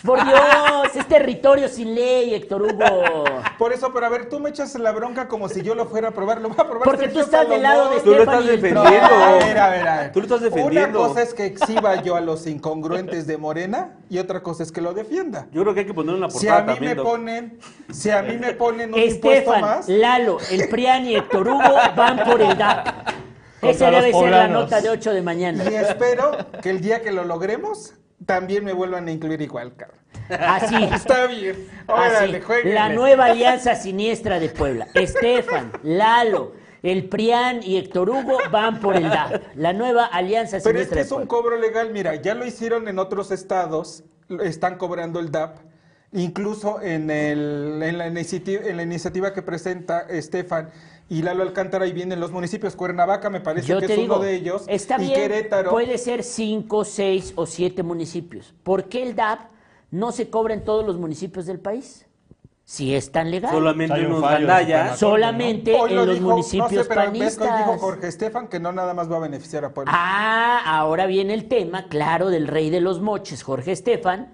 Por Dios, es territorio sin ley, Héctor Hugo. Por eso, pero a ver, tú me echas la bronca como si yo lo fuera a probar. Lo va a probar Porque tú Sergio estás del lado de. Tú lo estás defendiendo. Beltrán. A ver, a ver, a ver. Tú lo estás defendiendo. Una cosa es que exhiba yo a los incongruentes de Morena y otra cosa es que lo defienda. Yo creo que hay que ponerlo en la Si portada a mí también. me Doc. ponen, si a mí me ponen un impuesto Estefan, más, Lalo, el Prián y Héctor Hugo van por el DAP. Esa debe ser la nota de 8 de mañana. y espero que el día que lo logremos también me vuelvan a incluir igual, cabrón. Así. Está bien. Así, Órale, jueguenle. la nueva alianza siniestra de Puebla. Estefan, Lalo, el Prián y Héctor Hugo van por el DAP. La nueva alianza Pero es siniestra que de es un cobro legal, mira, ya lo hicieron en otros estados, están cobrando el DAP, incluso en, el, en, la, iniciativa, en la iniciativa que presenta Estefan, y Lalo Alcántara y vienen los municipios. Cuernavaca me parece Yo que es digo, uno de ellos. está y bien, Querétaro. puede ser cinco, seis o siete municipios. ¿Por qué el DAP no se cobra en todos los municipios del país? Si es tan legal. Solamente Hay un unos fallo de gandallas. Suprema Solamente en lo los dijo, municipios no sé, pero panistas. dijo Jorge Estefan que no nada más va a beneficiar a Puebla. Ah, ahora viene el tema, claro, del rey de los moches, Jorge Estefan,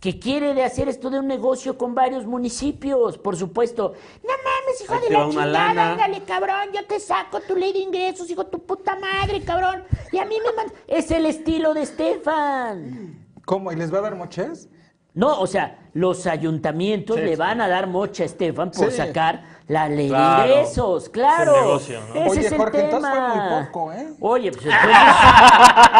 que quiere de hacer esto de un negocio con varios municipios, por supuesto. No mames, hijo Ahí de la chingada, lana. ándale, cabrón, yo te saco tu ley de ingresos, hijo de tu puta madre, cabrón. Y a mí me man- Es el estilo de Estefan. ¿Cómo? ¿Y les va a dar moches? No, o sea, los ayuntamientos Sí, le sí. van a dar mocha a Estefan por Sí. sacar la ley Claro. de ingresos, claro. Es el negocio, ¿no? Ese Oye, es el Jorge, entonces tema. fue muy poco, ¿eh? Oye, pues entonces...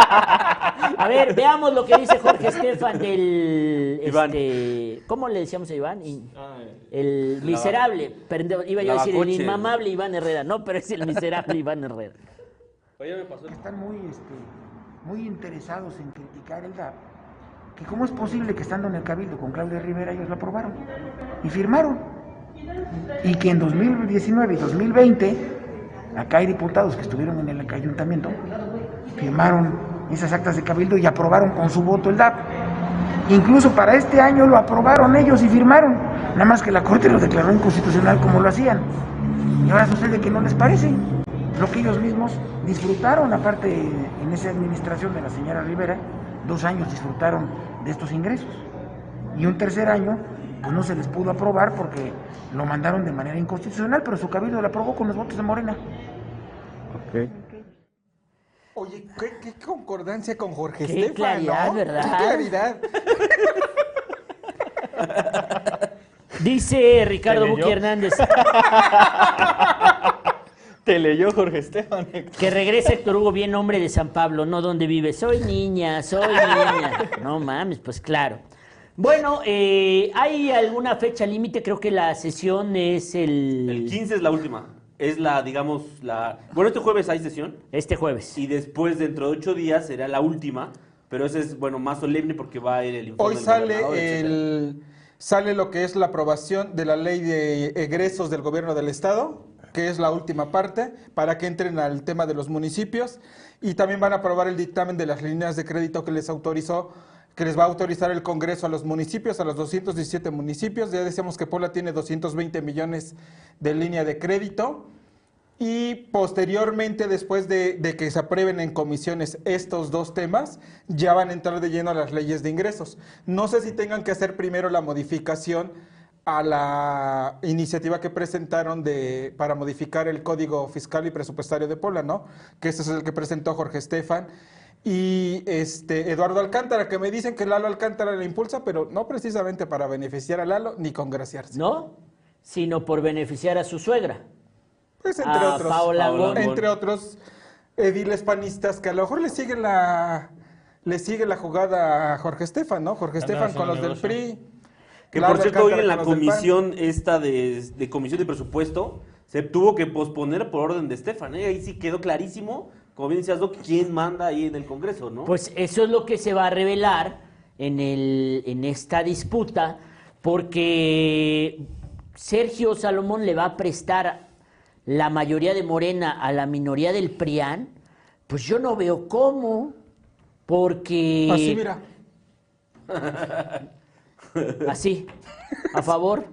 A ver, veamos lo que dice Jorge Estefan del... Iván. Este, ¿Cómo le decíamos a Iván? Ah, El miserable. Perdón, iba yo a decir el inmamable Iván Herrera. No, pero es el miserable Iván Herrera. están muy, este, muy interesados en criticar el DAP, que cómo es posible que estando en el Cabildo con Claudia Rivera ellos lo aprobaron y firmaron. Y que en 2019 y 2020, acá hay diputados que estuvieron en el ayuntamiento, firmaron esas actas de Cabildo y aprobaron con su voto el DAP. Incluso para este año lo aprobaron ellos y firmaron, nada más que la Corte lo declaró inconstitucional como lo hacían. Y ahora sucede que no les parece lo que ellos mismos disfrutaron, aparte en esa administración de la señora Rivera, dos años disfrutaron de estos ingresos. Y un tercer año, pues no se les pudo aprobar porque lo mandaron de manera inconstitucional, pero su cabildo lo aprobó con los votos de Morena. Oye, qué, qué concordancia con Jorge Qué Estefan, claridad, ¿no? ¿verdad? Qué claridad. Dice Ricardo. Buki Hernández Te leyó Jorge Estefan. que regrese Héctor Hugo bien hombre de San Pablo, no donde vive. Soy niña, soy niña. No mames, pues claro. Bueno, eh, ¿hay alguna fecha límite? Creo que la sesión es el, El 15 es la última. Es la, digamos, la... Bueno, este jueves hay sesión este jueves. y después, dentro de ocho días, será la última. Pero ese es, bueno, más solemne porque va a ir el informe Hoy del sale el sale lo que es la aprobación de la ley de egresos del gobierno del estado, que es la última parte, para que entren al tema de los municipios y también van a aprobar el dictamen de las líneas de crédito que les autorizó que les va a autorizar el Congreso a los municipios, a los 217 municipios. Ya decíamos que Puebla tiene 220 millones de línea de crédito. Y posteriormente, después de, de que se aprueben en comisiones estos dos temas, ya van a entrar de lleno a las leyes de ingresos. No sé si tengan que hacer primero la modificación a la iniciativa que presentaron de, para modificar el Código Fiscal y Presupuestario de Puebla, ¿no? Que ese es el que presentó Jorge Estefan. Y este Eduardo Alcántara, que me dicen que Lalo Alcántara le impulsa, pero no precisamente para beneficiar a Lalo ni congraciarse. ¿No? Sino por beneficiar a su suegra. Pues entre a otros. Paola Paola Gómez. entre otros ediles panistas que a lo mejor le siguen la le sigue la jugada a Jorge Estefan, ¿no? Jorge Estefan con los del. PRI. Que por cierto, hoy en la comisión esta de, de comisión de presupuesto se tuvo que posponer por orden de Estefan. ¿eh? Ahí sí quedó clarísimo, como bien decías, Doc, quién manda ahí en el Congreso, ¿no? Pues eso es lo que se va a revelar en, el, en esta disputa, porque Sergio Salomón le va a prestar la mayoría de Morena a la minoría del PRIAN. Pues yo no veo cómo, porque... Así mira. Así, a favor.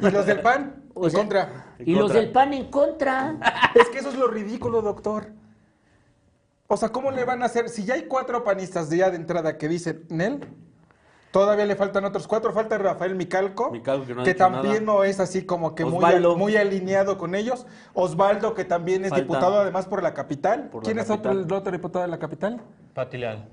¿Y los del PAN? O en sea, contra. Y los del PAN en contra. Es que eso es lo ridículo, doctor. O sea, ¿cómo le van a hacer? Si ya hay cuatro panistas de ya de entrada que dicen Nel, todavía le faltan otros cuatro. Falta Rafael Micalco, Micalco, que no también nada. no es así como que muy, muy alineado con ellos. Osvaldo, que también es Falta. diputado además por la capital. Por la ¿Quién es otro, capital. el otro diputado de la capital? Pati Leal.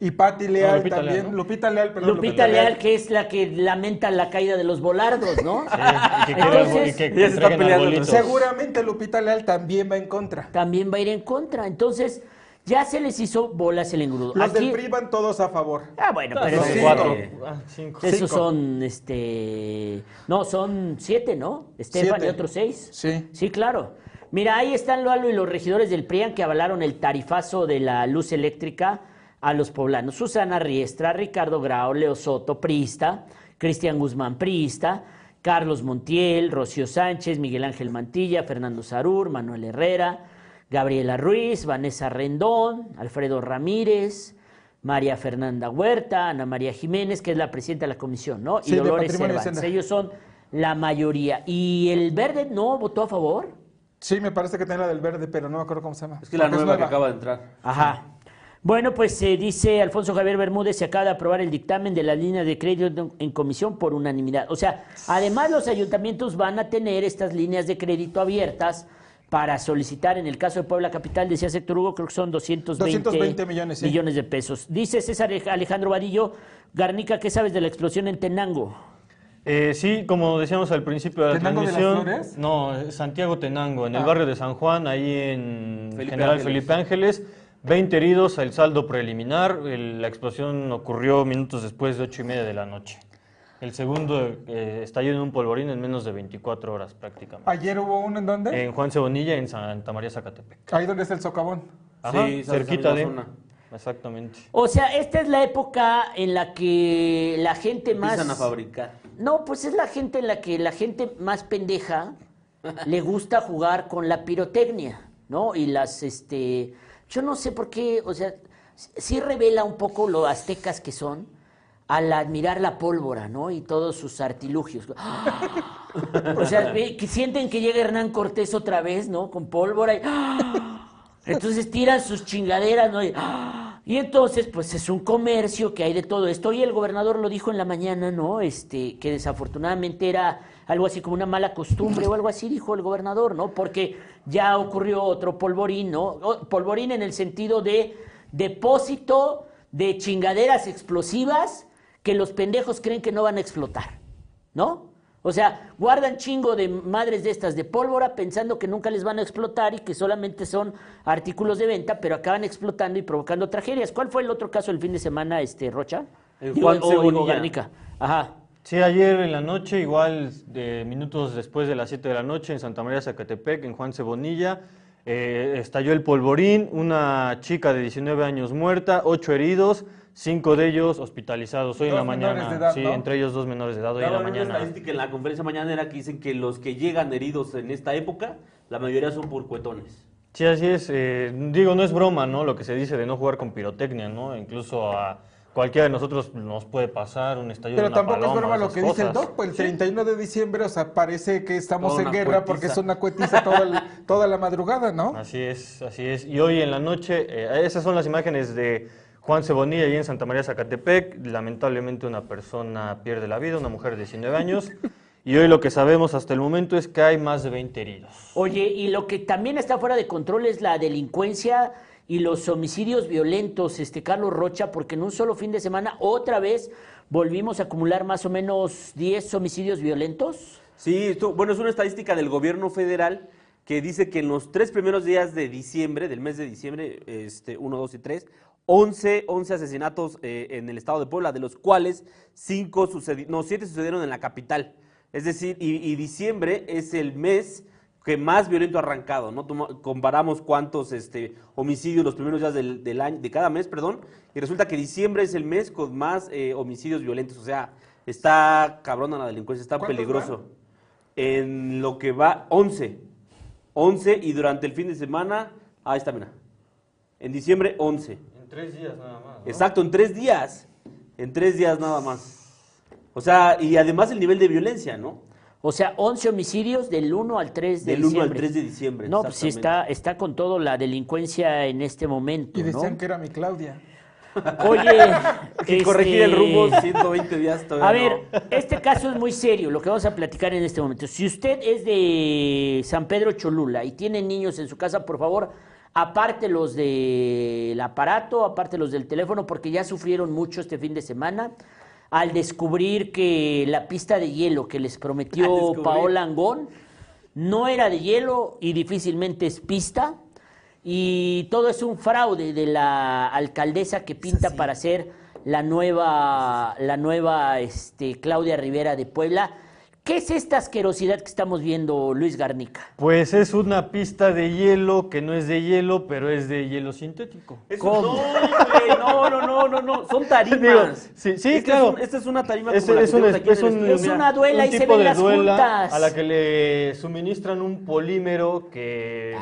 Y Patti Leal Lupita también. Leal, ¿no? Lupita Leal, perdón. Lupita Leal, que es la que lamenta la caída de los volardos, ¿no? Sí, y que, quiere Entonces- y que está peleando. Seguramente Lupita Leal también va en contra. También va a ir en contra. Entonces, ya se les hizo bolas el engrudo. Los Aquí- del PRI van todos a favor. Ah, bueno, pero son eso- cuatro. Ah, cinco. Esos son, este... No, son siete, ¿no? Estefan Siete. y otros seis. Sí. Sí, claro. Mira, ahí están Lalo y los regidores del PRIAN que avalaron el tarifazo de la luz eléctrica a los poblanos. Susana Riestra, Ricardo Grau, Leo Soto, priista, Cristian Guzmán, priista, Carlos Montiel, Rocío Sánchez, Miguel Ángel Mantilla, Fernando Sarur, Manuel Herrera, Gabriela Ruiz, Vanessa Rendón, Alfredo Ramírez, María Fernanda Huerta, Ana María Jiménez, que es la presidenta de la comisión, ¿no? Sí, y Dolores Cervantes. Ellos son la mayoría. ¿Y el verde no votó a favor? Sí, me parece que tiene la del verde, pero no me acuerdo cómo se llama. Es que la nueva que acaba de entrar. Ajá. Bueno, pues se dice Alfonso Javier Bermúdez, se acaba de aprobar el dictamen de la línea de crédito en comisión por unanimidad. O sea, además los ayuntamientos van a tener estas líneas de crédito abiertas para solicitar, en el caso de Puebla Capital, decía Héctor Hugo, creo que son 220, 220 millones, sí. millones de pesos. Dice César Alejandro Vadillo, Garnica, ¿qué sabes de la explosión en Tenango? Eh, sí, como decíamos al principio de la ¿Tenango de las transmisión. Flores? no, Santiago Tenango, en el Ah. barrio de San Juan, ahí en Felipe General Ángeles. Felipe Ángeles. 20 heridos, el saldo preliminar. El- la explosión ocurrió minutos después de 8 y media de la noche. El segundo eh, estalló en un polvorín en menos de 24 horas prácticamente. Ayer hubo uno en dónde? En Juan Cebonilla, en Santa María Zacatepec. Ahí donde está el socavón. Ajá, Sí, cerquita de. zona. Exactamente. O sea, esta es la época en la que la gente más... Empiezan a fabricar. No, pues es la gente en la que la gente más pendeja le gusta jugar con la pirotecnia, ¿no? Y las, este, yo no sé por qué, o sea, sí revela un poco lo aztecas que son al admirar la pólvora, ¿no? Y todos sus artilugios. O sea, que sienten que llega Hernán Cortés otra vez, ¿no? Con pólvora y... Entonces tiran sus chingaderas, ¿no? Y, ¡ah! y entonces, pues es un comercio que hay de todo esto. Y el gobernador lo dijo en la mañana, ¿no? Este, que desafortunadamente era algo así como una mala costumbre o algo así, dijo el gobernador, ¿no? Porque ya ocurrió otro polvorín, ¿no? Polvorín en el sentido de depósito de chingaderas explosivas que los pendejos creen que no van a explotar, ¿no? O sea, guardan chingo de madres de estas de pólvora pensando que nunca les van a explotar y que solamente son artículos de venta, pero acaban explotando y provocando tragedias. ¿Cuál fue el otro caso el fin de semana, este Rocha? El Digo, Juan o-. Garnica. Ajá. Sí, ayer en la noche, igual de minutos después de las 7 de la noche, en Santa María Zacatepec, en Juan Cebonilla, eh, estalló el polvorín, una chica de 19 años muerta, 8 heridos, 5 de ellos hospitalizados hoy en la mañana. de edad, sí, ¿no? entre ellos dos menores de edad hoy en la mañana. estadística en la conferencia mañanera que dicen que los que llegan heridos en esta época, la mayoría son por cuetones. Sí, así es. eh, digo, no es broma, ¿no? Lo que se dice de no jugar con pirotecnia, ¿no? Incluso a cualquiera de nosotros nos puede pasar un estallido Pero de una tampoco es paloma, broma lo que dice el cosas. Doc, pues el 31 de diciembre, o sea, parece que estamos Toda en guerra porque es cuetiza. una cuetiza toda, el- toda la madrugada, ¿no? Así es, así es. Y hoy en la noche, eh, esas son las imágenes de Juan Cebonilla y en Santa María Zacatepec. Lamentablemente una persona pierde la vida, una mujer de 19 años. Y hoy lo que sabemos hasta el momento es que hay más de 20 heridos. Oye, y lo que también está fuera de control es la delincuencia y los homicidios violentos, este Carlos Rocha, porque en un solo fin de semana otra vez volvimos a acumular más o menos 10 homicidios violentos. Sí, bueno, es una estadística del gobierno federal que dice que en los tres primeros días de diciembre, del mes de diciembre, este, 1, 2 y 3, 11, 11 asesinatos eh, en el estado de Puebla, de los cuales 5 sucedieron, no, 7 sucedieron en la capital. Es decir, y diciembre es el mes que más violento ha arrancado, ¿no? Comparamos cuántos este, homicidios los primeros días del, del año, de cada mes, perdón, y resulta que diciembre es el mes con más eh, homicidios violentos. O sea, está cabrona la delincuencia, está ¿Cuántos peligroso. van? En lo que va, 11. 11 y durante el fin de semana, ahí está, mira. En diciembre, 11. En tres días nada más. Exacto, en tres días. En tres días nada más. O sea, y además el nivel de violencia, ¿no? O sea, 11 homicidios del 1 al 3 de Del 1 al diciembre. 3 de diciembre. No, pues sí está, está con todo la delincuencia en este momento, Y decían ¿no? que era mi Claudia. Oye, Hay que corregir el este, rumbo, 120 días todavía A no. ver, este caso es muy serio, lo que vamos a platicar en este momento. Si usted es de San Pedro Cholula y tiene niños en su casa, por favor, aparte los del aparato, aparte los del teléfono, porque ya sufrieron mucho este fin de semana al descubrir que la pista de hielo que les prometió. Paola Angón no era de hielo y difícilmente es pista. Y todo es un fraude de la alcaldesa que pinta para ser la nueva, la nueva este, Claudia Rivera de Puebla, ¿Qué es esta asquerosidad que estamos viendo, Luis Garnica? Pues es una pista de hielo que no es de hielo, pero es de hielo sintético. Eso- ¿Cómo? No, güey, no, no, no, no, no, son tarimas. Digo, sí, claro. Es un- esta es una tarima Es, como la que es aquí es en el un- estudio, Es mira. una duela un y se ven de las duela juntas. a la que le suministran un polímero que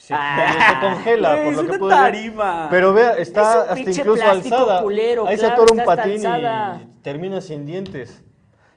se, Ay. se congela, Güey, por es lo que una puede ver. tarima. Pero vea, Es está un hasta incluso alzada. culero, Ahí se atora un patín alzada. y termina sin dientes.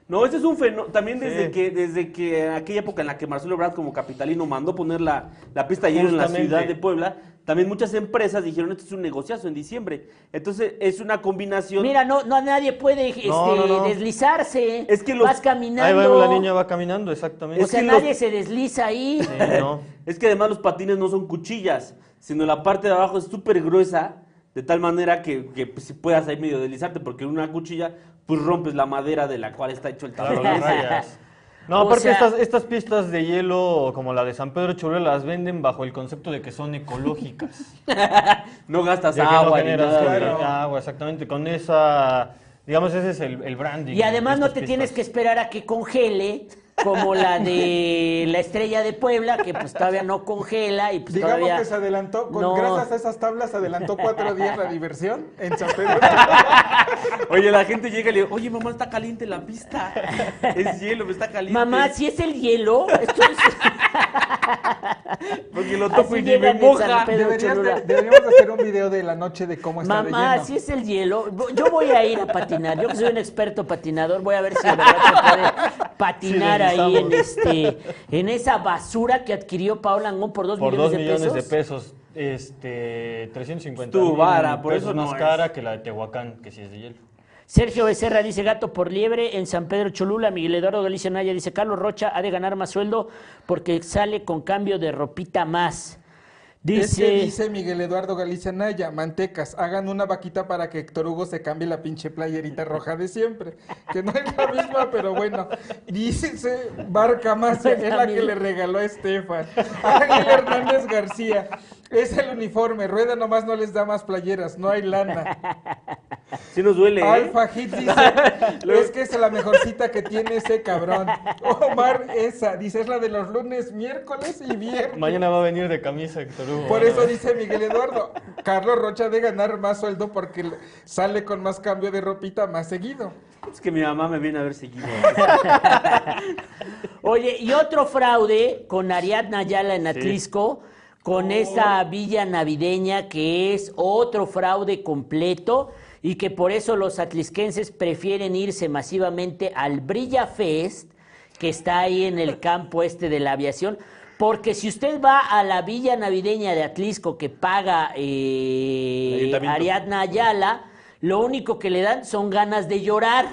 No, este es un fenómeno. También desde Sí. que desde que en aquella época en la que Marcelo Ebrard como capitalino mandó poner la, la pista hielo en la ciudad de Puebla, también muchas empresas dijeron esto es un negociazo en diciembre. Entonces es una combinación. Mira, no, no nadie puede este, No, no, no. deslizarse. Es que los- Vas Ahí caminando. va la niña va caminando, exactamente. O sea, que los- nadie se desliza ahí. Sí, no. Es que además los patines no son cuchillas, sino la parte de abajo es súper gruesa, de tal manera que, que pues, si puedas ahí medio deslizarte, porque una cuchilla, pues rompes la madera de la cual está hecho el Claro, tablero. las rayas. No, O aparte sea- estas, estas pistas de hielo, como la de San Pedro Cholula, las venden bajo el concepto de que son ecológicas. No gastas no agua ni generas agua, exactamente. Con esa, digamos, ese es el, el branding. Y además de no te tienes que esperar a que congele, como la de la estrella de Puebla, que pues todavía no congela y pues Digamos todavía... que se adelantó, con, No. gracias a esas tablas, se adelantó cuatro días la diversión en San Pedro. Oye, la gente llega y le dice, oye, mamá, está caliente la pista. Es hielo, me está caliente. Mamá, si es el hielo, esto es... Porque lo toco Así y me moja. De- deberíamos de hacer un video de la noche de cómo está de Mamá, lleno. si es el hielo, yo voy a ir a patinar. Yo que soy un experto patinador, voy a ver si de verdad se puede patinar Sí, ahí en este, en esa basura que adquirió Paula Angón por dos Por millones, dos de, millones pesos. de pesos, este, 350 Estuvo mil vara, por pesos eso no más es. cara que la de Tehuacán, que sí es de hielo. Sergio Becerra dice gato por liebre en San Pedro Cholula. Miguel Eduardo Galicia Naya dice Carlos Rocha ha de ganar más sueldo porque sale con cambio de ropita más. Es que Dice, dice Miguel Eduardo Galicia Naya, mantecas, hagan una vaquita para que Héctor Hugo se cambie la pinche playerita roja de siempre. Que no es la misma, pero bueno. Dice Barca más, es la que le regaló a Estefan. Ángel Hernández García, es el uniforme, Rueda nomás no les da más playeras, no hay lana. Sí nos duele, ¿eh? Alfa Hit dice, es que es la mejor cita que tiene ese cabrón. Omar esa, dice, es la de los lunes, miércoles y viernes. Mañana va a venir de camisa Héctor Hugo. Por eso dice Miguel Eduardo, Carlos Rocha de ganar más sueldo porque le- sale con más cambio de ropita más seguido. Es que mi mamá me viene a ver seguido. oye, y otro fraude con Ariadna Ayala en Atlisco, con esa villa navideña que es otro fraude completo y que por eso los atlisquenses prefieren irse masivamente al Brilla Fest, que está ahí en el campo este de la aviación. Porque si usted va a la villa navideña de Atlisco que paga eh. Ariadna Ayala, lo único que le dan son ganas de llorar.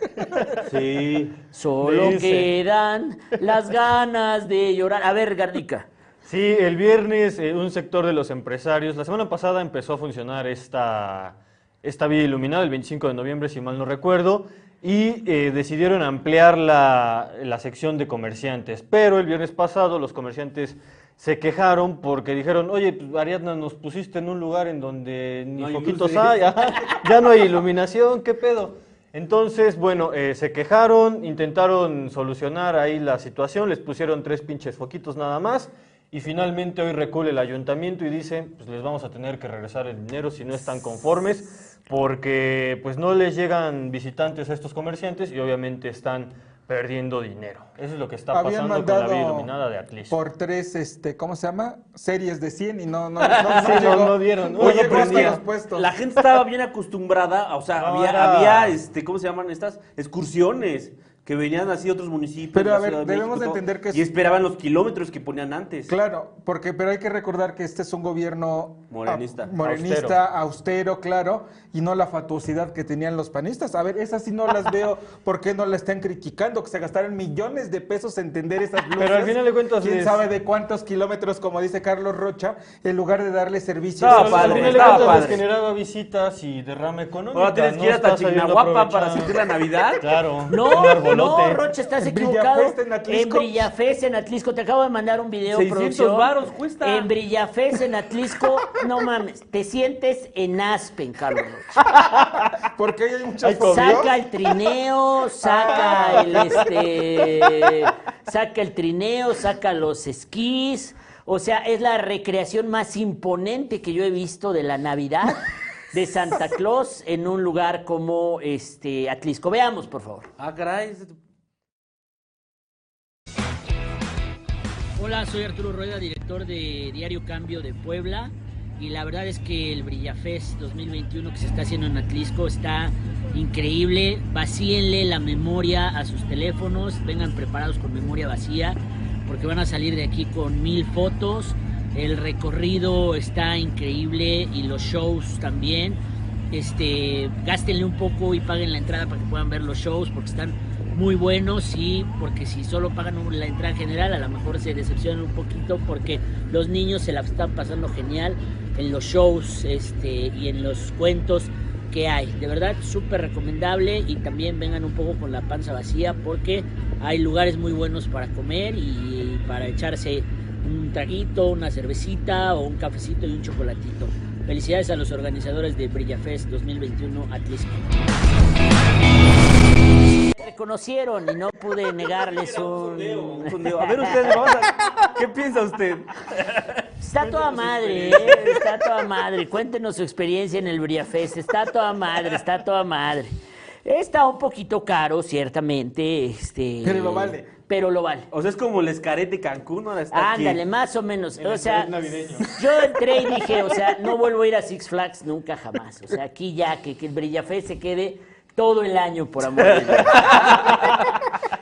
Sí. Solo Dice. quedan las ganas de llorar. A ver, Garnica. Sí, el viernes eh, un sector de los empresarios, la semana pasada empezó a funcionar esta, esta vía iluminada, el 25 de noviembre, si mal no recuerdo, y eh, decidieron ampliar la, la sección de comerciantes. Pero el viernes pasado los comerciantes se quejaron porque dijeron, oye, pues, Ariadna, nos pusiste en un lugar en donde ni No hay foquitos luces". hay, ajá, ya no hay iluminación, ¿qué pedo? Entonces, bueno, eh, se quejaron, intentaron solucionar ahí la situación, les pusieron tres pinches foquitos nada más y finalmente hoy recule el ayuntamiento y dice, pues les vamos a tener que regresar el dinero si no están conformes porque pues no les llegan visitantes a estos comerciantes y obviamente están perdiendo dinero. Eso es lo que está Habían pasando con la mandado iluminada de Atlis. por tres, este, ¿cómo se llama? Series de 100 y no, no, no, no, Sí, no, no dieron. No Oye, pero. La gente estaba bien acostumbrada, o sea, había, había, este, ¿cómo se llaman estas? Excursiones que venían así otros municipios. Pero, a ver, de debemos México, de todo, entender que es- Y esperaban los kilómetros que ponían antes. Claro, porque pero hay que recordar que este es un gobierno Morenista. morenista, austero. claro, y no la fatuosidad que tenían los panistas. A ver, esas sí no las veo, ¿por qué no la están criticando? Que se gastaron millones de pesos en tender esas luces. Pero al final de cuentas quién sabe de cuántos kilómetros, como dice Carlos Rocha, en lugar de darle servicio. Pues, a al padre, final de cuentas les padre. generaba visitas y derrama económico. Ahora tienes que ir hasta Chignahuapa para sentir la Navidad. Claro. No. No, Rocha, estás En equivocado. Brillafest en Atlisco. En Brillafest en Atlisco. Te acabo de mandar un video, 600 producción. varos cuesta. En Brillafest en Atlisco, no mames, te sientes en Aspen, Carlos Rocha. Porque ahí hay COVID. Saca el trineo, saca el este, saca el trineo, saca los esquís. O sea, es la recreación más imponente que yo he visto de la Navidad de Santa Claus en un lugar como este Atlisco. Veamos, por favor. Ah, caray. Hola, soy Arturo Rueda, director de Diario Cambio de Puebla. Y la verdad es que el Brillafest 2021 que se está haciendo en Atlisco está increíble. Vacíenle la memoria a sus teléfonos, vengan preparados con memoria vacía, porque van a salir de aquí con mil fotos. El recorrido está increíble y los shows también. Este, gástenle un poco y paguen la entrada para que puedan ver los shows, porque están muy buenos y porque si solo pagan la entrada general a lo mejor se decepcionan un poquito porque los niños se la están pasando genial en los shows este, y en los cuentos que hay. De verdad, súper recomendable y también vengan un poco con la panza vacía porque hay lugares muy buenos para comer y para echarse un traguito, una cervecita o un cafecito y un chocolatito. Felicidades a los organizadores de Brillafest 2021 Atlisco. Me reconocieron y no pude negarles un... Un sondeo. A ver, ustedes, vamos a- ¿qué piensa usted? Está toda madre, ¿eh? está toda madre. Cuéntenos su experiencia en el Briafest. Está toda madre, está toda madre. Está un poquito caro, ciertamente. Este, Pero lo vale. Pero lo vale. O sea, es como el escarete Cancún, ahora está aquí. Ándale, más o menos. El O sea, yo entré y dije, o sea, no vuelvo a ir a Six Flags nunca jamás. O sea, aquí ya, que, que el Brillafest se quede todo el año, por amor de Dios.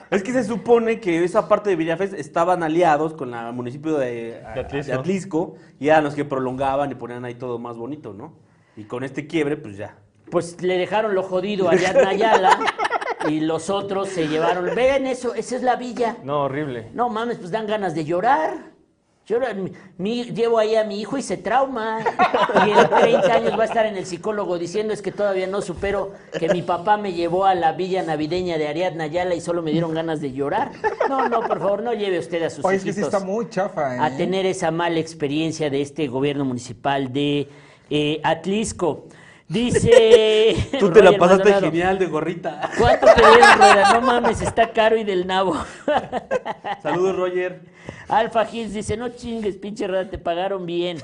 Es que se supone que esa parte de Villafest estaban aliados con el municipio de, De Atlisco. de Atlisco y eran los que prolongaban y ponían ahí todo más bonito, ¿no? Y con este quiebre, pues ya. Pues le dejaron lo jodido a Ayala y los otros se llevaron. Vean eso, esa es la villa. No, horrible. No mames, pues dan ganas de llorar. Llora- mi- mi- llevo ahí a mi hijo y se trauma. Y en 30 años va a estar en el psicólogo diciendo es que todavía no supero que mi papá me llevó a la villa navideña de Ariadna Ayala y solo me dieron ganas de llorar. No, no, por favor, no lleve usted a sus Oye, es que sí hijitos está muy chafa, ¿eh? a tener esa mala experiencia de este gobierno municipal de eh, Atlisco. Dice. Tú te la pasaste Maldonado, genial de gorrita. ¿Cuánto te dieron, Rueda? No mames, está caro y del nabo. Saludos, Roger. Alfa Hills dice, no chingues, pinche Rueda, te pagaron bien.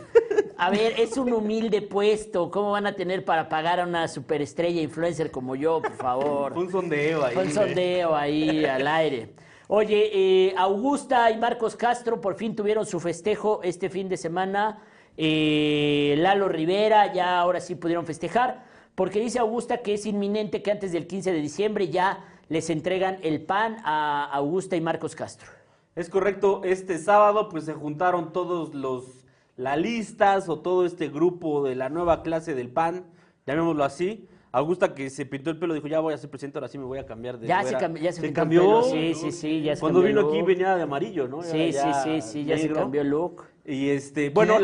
A ver, es un humilde puesto. ¿Cómo van a tener para pagar a una superestrella influencer como yo, por favor? Fue un sondeo ahí. Fue un güey. sondeo ahí al aire. Oye, eh, Augusta y Marcos Castro por fin tuvieron su festejo este fin de semana. Eh, Lalo Rivera ya ahora sí pudieron festejar, porque dice Augusta que es inminente que antes del 15 de diciembre ya les entregan el pan a Augusta y Marcos Castro. Es correcto, este sábado pues se juntaron todos los lalistas o todo este grupo de la nueva clase del PAN, llamémoslo así. Augusta que se pintó el pelo dijo, ya voy a ser presidente, ahora sí me voy a cambiar de Ya se güera". cambió, ya se, cambió. Sí, sí, sí, ya se Cuando cambió vino aquí venía de amarillo, ¿no? Sí, sí, sí, sí, ya se cambió el look. Y este, bueno,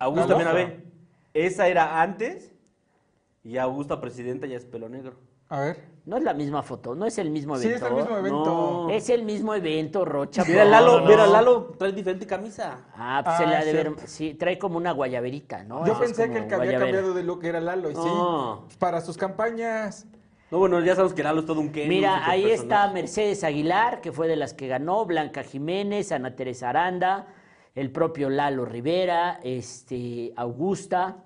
Augusta ve, esa era antes y Augusta presidenta ya es pelo negro. A ver. No es la misma foto, no es el mismo Sí, evento. es el mismo evento. No. Es el mismo evento, Rocha. Mira, no, Lalo, no. mira, Lalo trae diferente camisa. Ah, pues Ah, se la ha de ver. Sí, trae como una guayaberita, ¿no? Yo pensé que el que había guayabera. cambiado de look era Lalo, y No. sí. Para sus campañas. No, bueno, ya sabemos que Lalo es todo un un Mira, ahí está. Mercedes Aguilar, que fue de las que ganó, Blanca Jiménez, Ana Teresa Aranda, el propio Lalo Rivera, este, Augusta,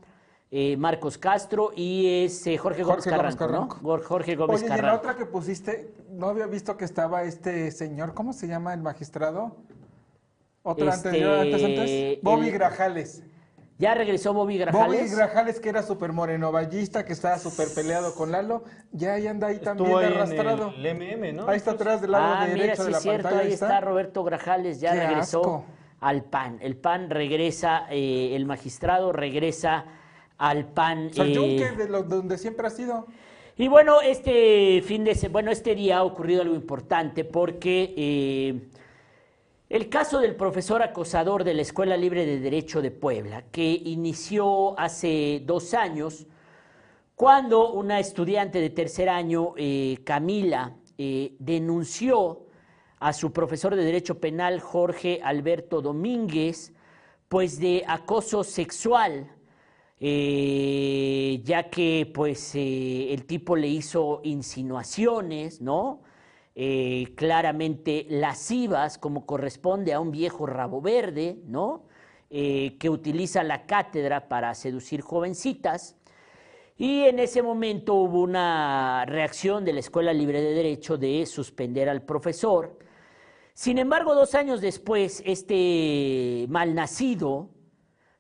eh, Marcos Castro y es eh, Jorge Gómez Carranco, Carranco. ¿no? Jorge Gómez Oye, y la Carranco. otra que pusiste, no había visto que estaba este señor, ¿cómo se llama el magistrado? Otra Este, anterior, antes, antes. Bobby el- Grajales. Ya regresó Bobby Grajales. Bobby Grajales, que era súper morenovallista, que estaba súper peleado con Lalo, ya ahí anda ahí también ahí arrastrado. el MM, ¿no? Ahí está atrás del lado Ah, derecho mira, de sí la es cierto, pantalla. ahí está Roberto Grajales, ya Qué regresó asco. Al PAN. El PAN regresa, eh, el magistrado regresa al PAN. O sea, el eh, yunque de lo- donde siempre ha sido. Y bueno, este fin de bueno, este día ha ocurrido algo importante porque eh, el caso del profesor acosador de la Escuela Libre de Derecho de Puebla, que inició hace dos años, cuando una estudiante de tercer año, eh, Camila, eh, denunció a su profesor de Derecho Penal, Jorge Alberto Domínguez, pues de acoso sexual, eh, ya que pues eh, el tipo le hizo insinuaciones, ¿no? Eh, claramente lascivas, como corresponde a un viejo rabo verde, ¿no? que utiliza la cátedra para seducir jovencitas. Y en ese momento hubo una reacción de la Escuela Libre de Derecho de suspender al profesor. Sin embargo, dos años después, este malnacido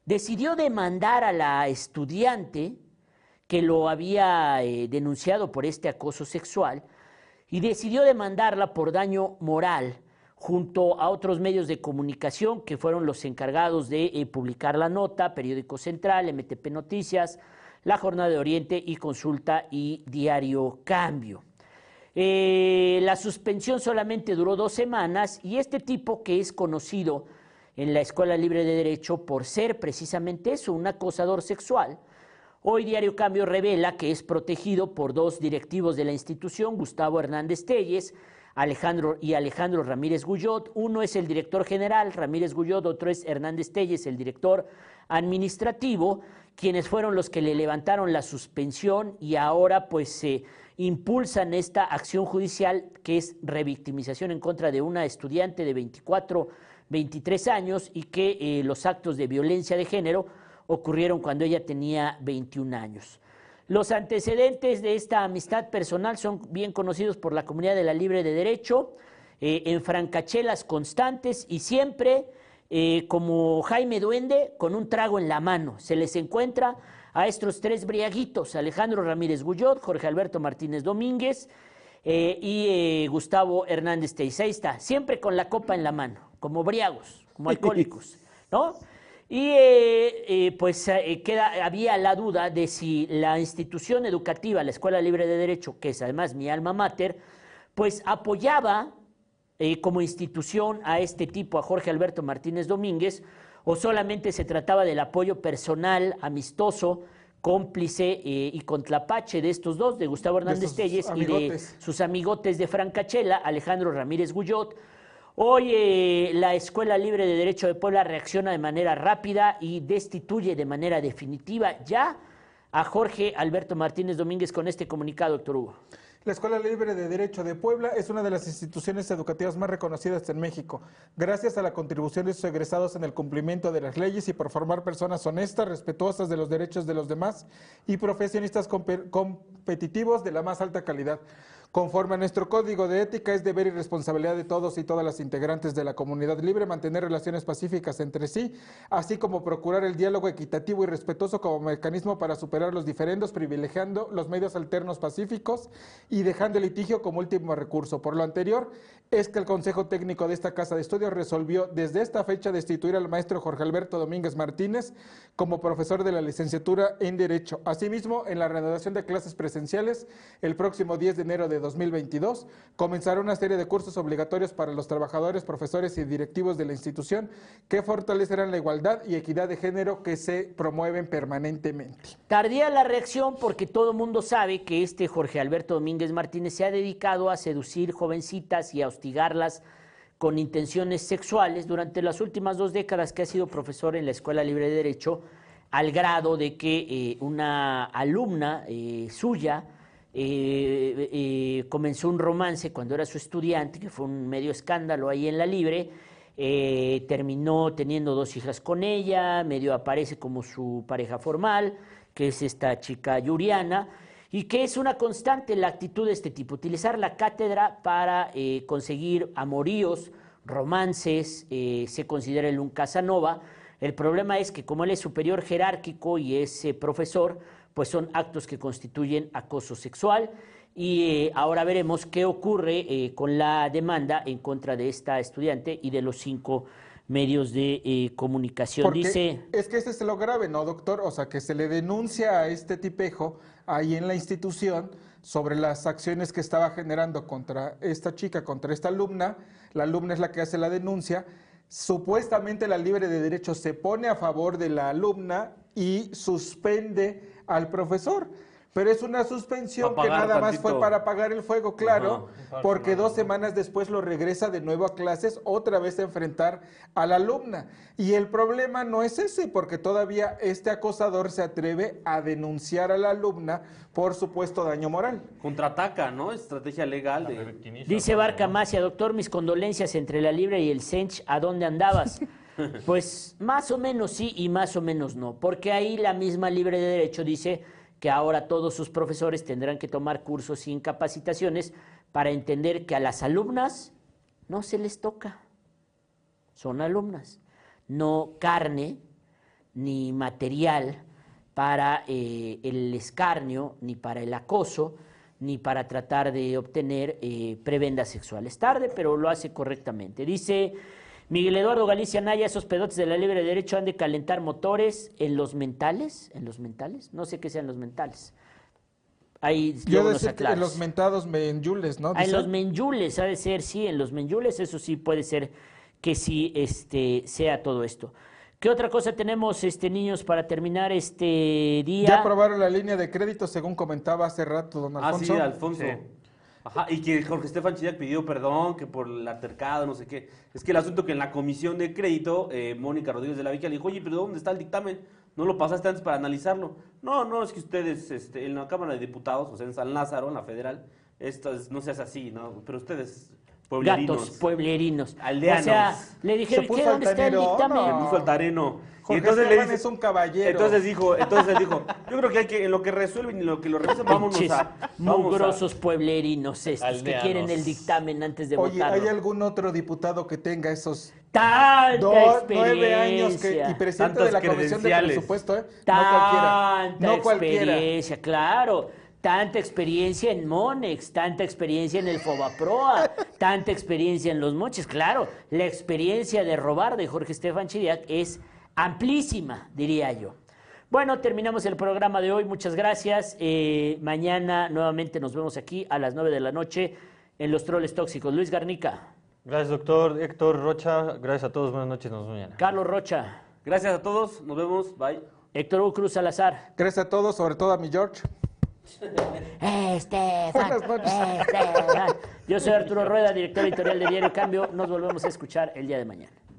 decidió demandar a la estudiante que lo había eh, denunciado por este acoso sexual y decidió demandarla por daño moral junto a otros medios de comunicación que fueron los encargados de eh, publicar la nota, Periódico Central, MTP Noticias, La Jornada de Oriente y Consulta y Diario Cambio. Eh, la suspensión solamente duró dos semanas y este tipo que es conocido en la Escuela Libre de Derecho por ser precisamente eso, un acosador sexual, hoy Diario Cambio revela que es protegido por dos directivos de la institución, Gustavo Hernández Telles Alejandro, y Alejandro Ramírez Guyot. Uno es el director general, Ramírez Guyot, otro es Hernández Telles, el director administrativo, quienes fueron los que le levantaron la suspensión y ahora pues se impulsan esta acción judicial que es revictimización en contra de una estudiante de 24, 23 años y que eh, los actos de violencia de género ocurrieron cuando ella tenía 21 años. Los antecedentes de esta amistad personal son bien conocidos por la comunidad de la Libre de Derecho, eh, en francachelas constantes y siempre eh, como Jaime Duende con un trago en la mano. Se les encuentra a estos tres briaguitos, Alejandro Ramírez Guyot, Jorge Alberto Martínez Domínguez eh, y eh, Gustavo Hernández está, siempre con la copa en la mano, como briagos, como alcohólicos, ¿no? Y eh, pues queda, había la duda de si la institución educativa, la Escuela Libre de Derecho, que es además mi alma mater, pues apoyaba como institución a este tipo, a Jorge Alberto Martínez Domínguez, o solamente se trataba del apoyo personal, amistoso, cómplice eh, y contrapache de estos dos, de Gustavo Hernández Telles y de sus amigotes de Francachela, Alejandro Ramírez Guyot. Hoy eh, la Escuela Libre de Derecho de Puebla reacciona de manera rápida y destituye de manera definitiva ya a Jorge Alberto Martínez Domínguez con este comunicado, doctor Hugo. La Escuela Libre de Derecho de Puebla es una de las instituciones educativas más reconocidas en México, gracias a la contribución de sus egresados en el cumplimiento de las leyes y por formar personas honestas, respetuosas de los derechos de los demás y profesionistas competitivos de la más alta calidad. Conforme a nuestro código de ética, es deber y responsabilidad de todos y todas las integrantes de la comunidad libre mantener relaciones pacíficas entre sí, así como procurar el diálogo equitativo y respetuoso como mecanismo para superar los diferendos, privilegiando los medios alternos pacíficos y dejando el litigio como último recurso. Por lo anterior, es que el Consejo Técnico de esta Casa de Estudios resolvió desde esta fecha destituir al maestro Jorge Alberto Domínguez Martínez como profesor de la licenciatura en Derecho. Asimismo, en la reanudación de clases presenciales, el próximo 10 de enero de 2022, comenzará una serie de cursos obligatorios para los trabajadores, profesores y directivos de la institución que fortalecerán la igualdad y equidad de género que se promueven permanentemente. Tardía la reacción porque todo mundo sabe que este Jorge Alberto Domínguez Martínez se ha dedicado a seducir jovencitas y a hostigarlas con intenciones sexuales durante las últimas dos décadas que ha sido profesor en la Escuela Libre de Derecho, al grado de que eh, una alumna eh, suya eh, eh, comenzó un romance cuando era su estudiante, que fue un medio escándalo ahí en la libre, eh, terminó teniendo dos hijas con ella, medio aparece como su pareja formal, que es esta chica Yuriana, y que es una constante la actitud de este tipo, utilizar la cátedra para conseguir amoríos, romances, se considera el un Casanova. El problema es que como él es superior jerárquico y es profesor, pues son actos que constituyen acoso sexual. Y eh, ahora veremos qué ocurre eh, con la demanda en contra de esta estudiante y de los cinco medios de eh, comunicación. Dice. Es que este es lo grave, ¿no, doctor? O sea, que se le denuncia a este tipejo ahí en la institución sobre las acciones que estaba generando contra esta chica, contra esta alumna. La alumna es la que hace la denuncia. Supuestamente la libre de derecho se pone a favor de la alumna y suspende al profesor. Pero es una suspensión que nada más fue para apagar el fuego, claro, porque dos semanas después lo regresa de nuevo a clases, otra vez a enfrentar a la alumna. Y el problema no es ese, porque todavía este acosador se atreve a denunciar a la alumna por supuesto daño moral. Contraataca, ¿no? Estrategia legal de... Dice Barca Macia, doctor, mis condolencias entre la Libre y el Sench, ¿a dónde andabas? Pues más o menos sí y más o menos no, porque ahí la misma Libre de Derecho dice que ahora todos sus profesores tendrán que tomar cursos sin capacitaciones para entender que a las alumnas no se les toca, son alumnas, no carne ni material para eh, el escarnio, ni para el acoso, ni para tratar de obtener eh, prebendas sexuales. Tarde, pero lo hace correctamente. Dice Miguel Eduardo Galicia Naya, esos pedotes de la libre derecho han de calentar motores en los mentales, en los mentales, no sé qué sean los mentales. Ahí Yo decía que en los mentados menyules, ¿no? Ah, en los menyules, ha de ser, sí, en los menyules, eso sí puede ser que sí este, sea todo esto. ¿Qué otra cosa tenemos, este, niños, para terminar este día? Ya aprobaron la línea de crédito, según comentaba hace rato don Ah, Alfonso. sí, Alfonso. Ajá, y que Jorge Estefan Chillac pidió perdón, que por el altercado, no sé qué. Es que el asunto que en la comisión de crédito, eh, Mónica Rodríguez de la Vica le dijo, oye, pero ¿dónde está el dictamen? ¿No lo pasaste antes para analizarlo? No, no, es que ustedes, este, en la Cámara de Diputados, o sea, en San Lázaro, en la federal, esto es- no se hace así, ¿no? Pero ustedes, pueblerinos, Gatos pueblerinos. Aldeanos. O sea, le dijeron, Se ¿qué? ¿Dónde está el dictamen? no. le puso altareno. Jorge y entonces le dice, es un caballero. Entonces dijo, entonces dijo, yo creo que hay que, en lo que resuelven y en lo que lo revisan, vámonos Pinches a... vamos a- mugrosos pueblerinos estos que quieren el dictamen antes de Oye, votarlo. ¿hay algún otro diputado que tenga esos Tanta dos, experiencia. nueve años que, y presidente de la Comisión de. Presupuesto, ¿eh? Tanta no cualquiera. No cualquiera. experiencia, claro. Tanta experiencia en Monex, tanta experiencia en el Fobaproa, tanta experiencia en los moches. Claro, la experiencia de robar de Jorge Estefan Chiriac es amplísima, diría yo. Bueno, terminamos el programa de hoy. Muchas gracias. Eh, mañana nuevamente nos vemos aquí a las 9 de la noche en Los Troles Tóxicos. Luis Garnica, Gracias, doctor Héctor Rocha. Gracias a todos. Buenas noches. Nos vemos mañana. Carlos Rocha, Gracias a todos, nos vemos, bye. Héctor Hugo Cruz Salazar. Gracias a todos, sobre todo a mi George. Estefan. Estefan. Yo soy Arturo Rueda, director editorial de Diario Cambio. Nos volvemos a escuchar el día de mañana.